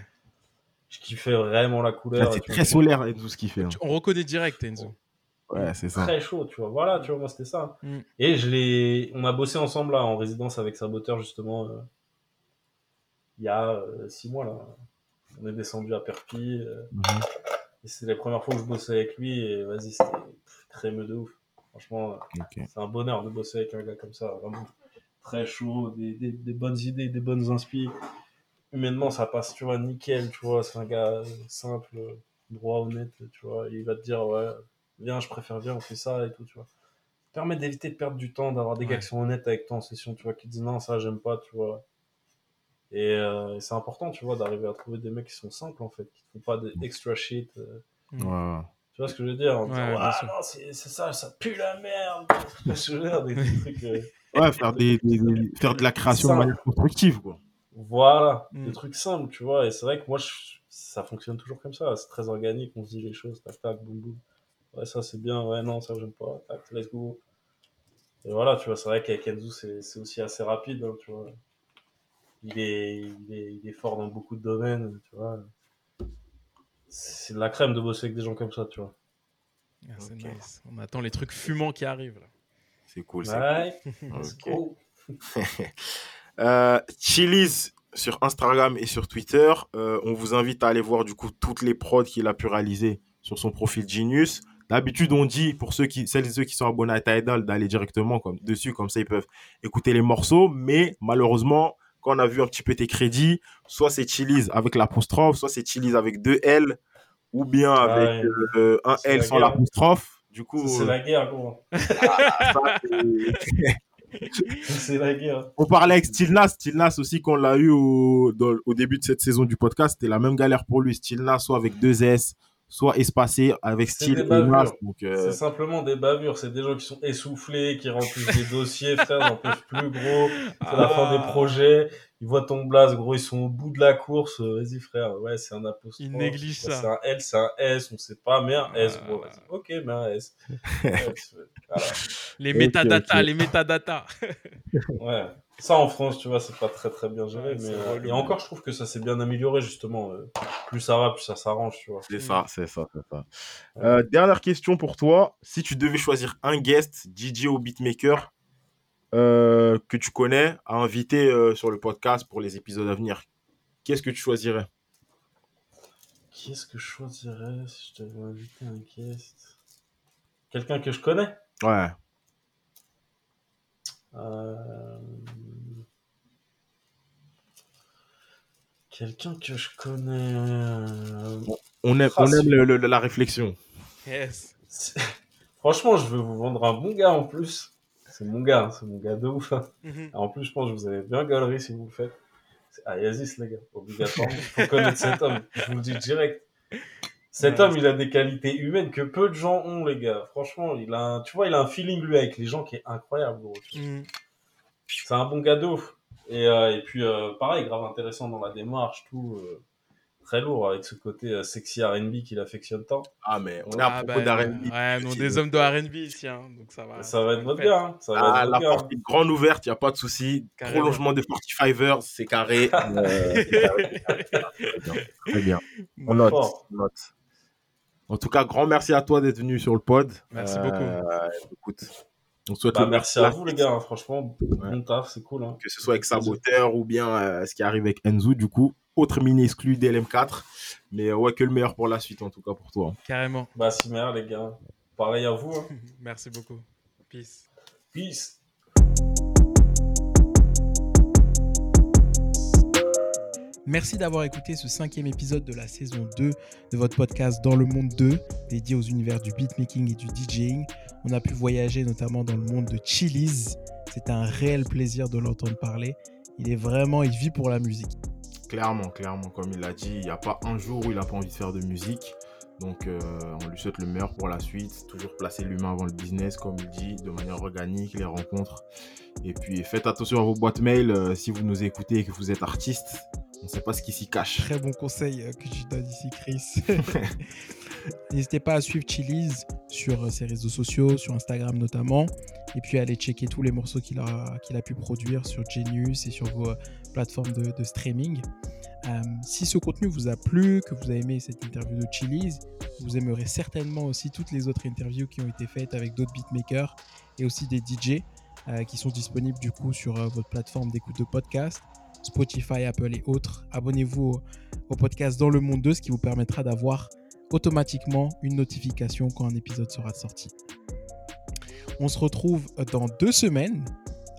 Je kiffais vraiment la couleur.
c'est
vois.
très solaire et tout ce qu'il fait. hein.
On reconnaît direct Enzo.
Ouais, c'est ça.
très chaud, tu vois. Voilà, tu vois, moi, c'était ça.
Mm.
Et je l'ai, on a bossé ensemble, là, en résidence avec Saboteur, justement, euh, il y a euh, six mois, là. On est descendu à Perpignan. euh,
Mhm.
et c'est les premières fois que je bossais avec lui, et vas-y, c'était pff, crémeux de ouf. Franchement, euh, c'est un bonheur de bosser avec un gars comme ça, vraiment. Très chaud, des, des, des bonnes idées, des bonnes inspi. Humainement, ça passe, tu vois, nickel, tu vois. C'est un gars simple, droit, honnête, tu vois. Il va te dire, ouais, viens, je préfère bien, on fait ça et tout, tu vois. Ça permet d'éviter de perdre du temps, d'avoir des gars qui sont honnêtes avec toi en session, tu vois, qui te disent non, ça, j'aime pas, tu vois. Et, euh, et c'est important, tu vois, d'arriver à trouver des mecs qui sont simples, en fait, qui ne font pas de extra shit. euh,
Ouais.
tu vois ce que je veux dire En
Ouais,
ah non, c'est ça, ça pue la merde. Des, des trucs. euh,
Ouais, faire, des, des- des- faire de la création de manière constructive, quoi.
Voilà,
Mm.
des trucs simples, tu vois. Et c'est vrai que moi, je- ça fonctionne toujours comme ça. C'est très organique, on se dit les choses, tac, tac, boum, boum. Ouais, ça c'est bien, ouais, non, ça j'aime pas, tac, let's go. Et voilà, tu vois, c'est vrai qu'avec Enzo, c'est c'est aussi assez rapide, hein, tu vois. Il est, il, est, il est fort dans beaucoup de domaines, tu vois. C'est de la crème de bosser avec des gens comme ça, tu vois.
Ah, c'est nice. On attend les trucs fumants qui arrivent. Là.
C'est cool, c'est
Ouais, go.
Euh, Chili's sur Instagram et sur Twitter. Euh, on vous invite à aller voir du coup toutes les prods qu'il a pu réaliser sur son profil Genius. D'habitude, on dit pour ceux qui, celles et ceux qui sont abonnés à Tidal d'aller directement comme, dessus, comme ça ils peuvent écouter les morceaux. Mais malheureusement, quand on a vu un petit peu tes crédits, soit c'est Chili's avec l'apostrophe, soit c'est Chili's avec deux L, ou bien avec
Ouais.
euh, un L
la
sans l'apostrophe. Du coup,
C'est
euh,
la guerre, gros.
ça, c'est-
la guerre.
On parlait avec Stilnas, Stilnas aussi qu'on l'a eu au, dans- au début de cette saison du podcast, c'était la même galère pour lui. Stilnas soit avec deux S, soit espacé avec style euh,
C'est simplement des bavures, c'est des gens qui sont essoufflés, qui remplissent des dossiers, frère, peuvent plus, gros. C'est la fin des
Ah.
projets, ils voient ton blaze, gros, ils sont au bout de la course. euh, Vas-y, frère, ouais, c'est un apostrophe.
Ils négligent ça.
C'est un L, c'est un S, on sait pas, mais un S, gros. Ok, mais un S. Ouais, c'est- voilà.
Les métadatas, les métadatas.
Ouais. Ça, en France, tu vois, c'est pas très très bien géré,
Ouais,
mais euh, et encore, je trouve que ça s'est bien amélioré, justement. euh, plus ça va, plus ça s'arrange, tu vois.
c'est ça, c'est ça, c'est ça. Euh, dernière question pour toi. Si tu devais choisir un guest, DJ ou beatmaker, euh, que tu connais, à inviter euh, sur le podcast pour les épisodes à venir, qu'est-ce que tu choisirais?
Qui est-ce que je choisirais si je devais inviter un guest? Quelqu'un que je connais?
Ouais.
Euh, Quelqu'un que je connais.
On aime,
Ah,
on aime
si.
le- le- la réflexion.
Yes.
Franchement, je veux vous vendre un bon gars en plus. C'est mon gars, hein, c'est mon gars de ouf. hein.
Mhm.
En plus, je pense que vous avez bien galerie si vous le faites. C'est Ayazis, les gars, obligatoirement. Il faut connaître cet homme, je vous le dis direct. Cet
Ouais,
homme, il a des qualités humaines que peu de gens ont, les gars. Franchement, il a un, tu vois, il a un feeling, lui, avec les gens qui est incroyable, gros.
Mhm.
C'est un bon gars de ouf. Et, euh, et puis, euh, pareil, grave intéressant dans la démarche, tout. euh, très lourd, avec ce côté euh, sexy R&B qu'il affectionne tant.
Ah, mais on est à
Ah,
propos
bah,
d'R&B.
Ouais,
ici,
des hommes de R&B ici, hein, donc ça va.
ça va être votre gars, hein. Ça va
Ah,
être
la porte est grande ouverte, il n'y a pas de souci. Prolongement des 45ers, c'est carré. Euh, très bien. Très bien. On note, on note. En tout cas, grand merci à toi d'être venu sur le pod.
Merci
Euh,
beaucoup.
Écoute, on souhaite
Bah,
le
merci
meilleur
à vous, les gars. hein. Franchement, bon taf, c'est cool. Hein.
que ce soit avec Saboteur ou bien euh, ce qui arrive avec Enzo, du coup. Autre mini exclu d'LM4. Mais euh, ouais, que le meilleur pour la suite, en tout cas pour toi.
Carrément.
Bah, si merde, les gars. Pareil à vous. Hein.
Merci beaucoup. Peace.
Peace.
Merci d'avoir écouté ce cinquième épisode de la saison 2 de votre podcast Dans le Monde 2, dédié aux univers du beatmaking et du DJing. On a pu voyager notamment dans le monde de Chili's. C'est un réel plaisir de l'entendre parler. Il est vraiment, il vit pour la musique.
Clairement, clairement, comme il l'a dit, il n'y a pas un jour où il n'a pas envie de faire de musique. Donc, euh, on lui souhaite le meilleur pour la suite. Toujours placer l'humain avant le business, comme il dit, de manière organique, les rencontres. Et puis, faites attention à vos boîtes mail euh, si vous nous écoutez et que vous êtes artiste. On ne sait pas ce qui s'y cache.
Très bon conseil euh, que tu donnes ici, Chris. N'hésitez pas à suivre Chili's sur ses réseaux sociaux, sur Instagram notamment. Et puis aller checker tous les morceaux qu'il a, qu'il a pu produire sur Genius et sur vos de streaming. Euh, si ce contenu vous a plu, que vous avez aimé cette interview de Chili's, vous aimerez certainement aussi toutes les autres interviews qui ont été faites avec d'autres beatmakers et aussi des DJ euh, qui sont disponibles du coup sur euh, votre plateforme d'écoute de podcast. Spotify, Apple et autres. Abonnez-vous au, au podcast Dans le Monde 2, ce qui vous permettra d'avoir automatiquement une notification quand un épisode sera sorti. On se retrouve dans deux semaines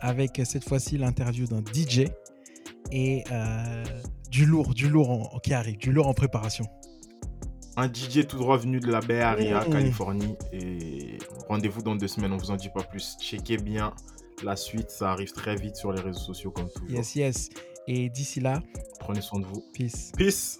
avec cette fois-ci l'interview d'un DJ et euh, du lourd, du lourd en- qui arrive, du lourd en préparation.
Un DJ tout droit venu de la Bay Area,
Mmh.
Californie. Et rendez-vous dans deux semaines, on vous en dit pas plus. Checkez bien la suite, ça arrive très vite sur les réseaux sociaux comme toujours.
Yes, yes. Et d'ici là,
Prenez soin de vous.
peace.
Peace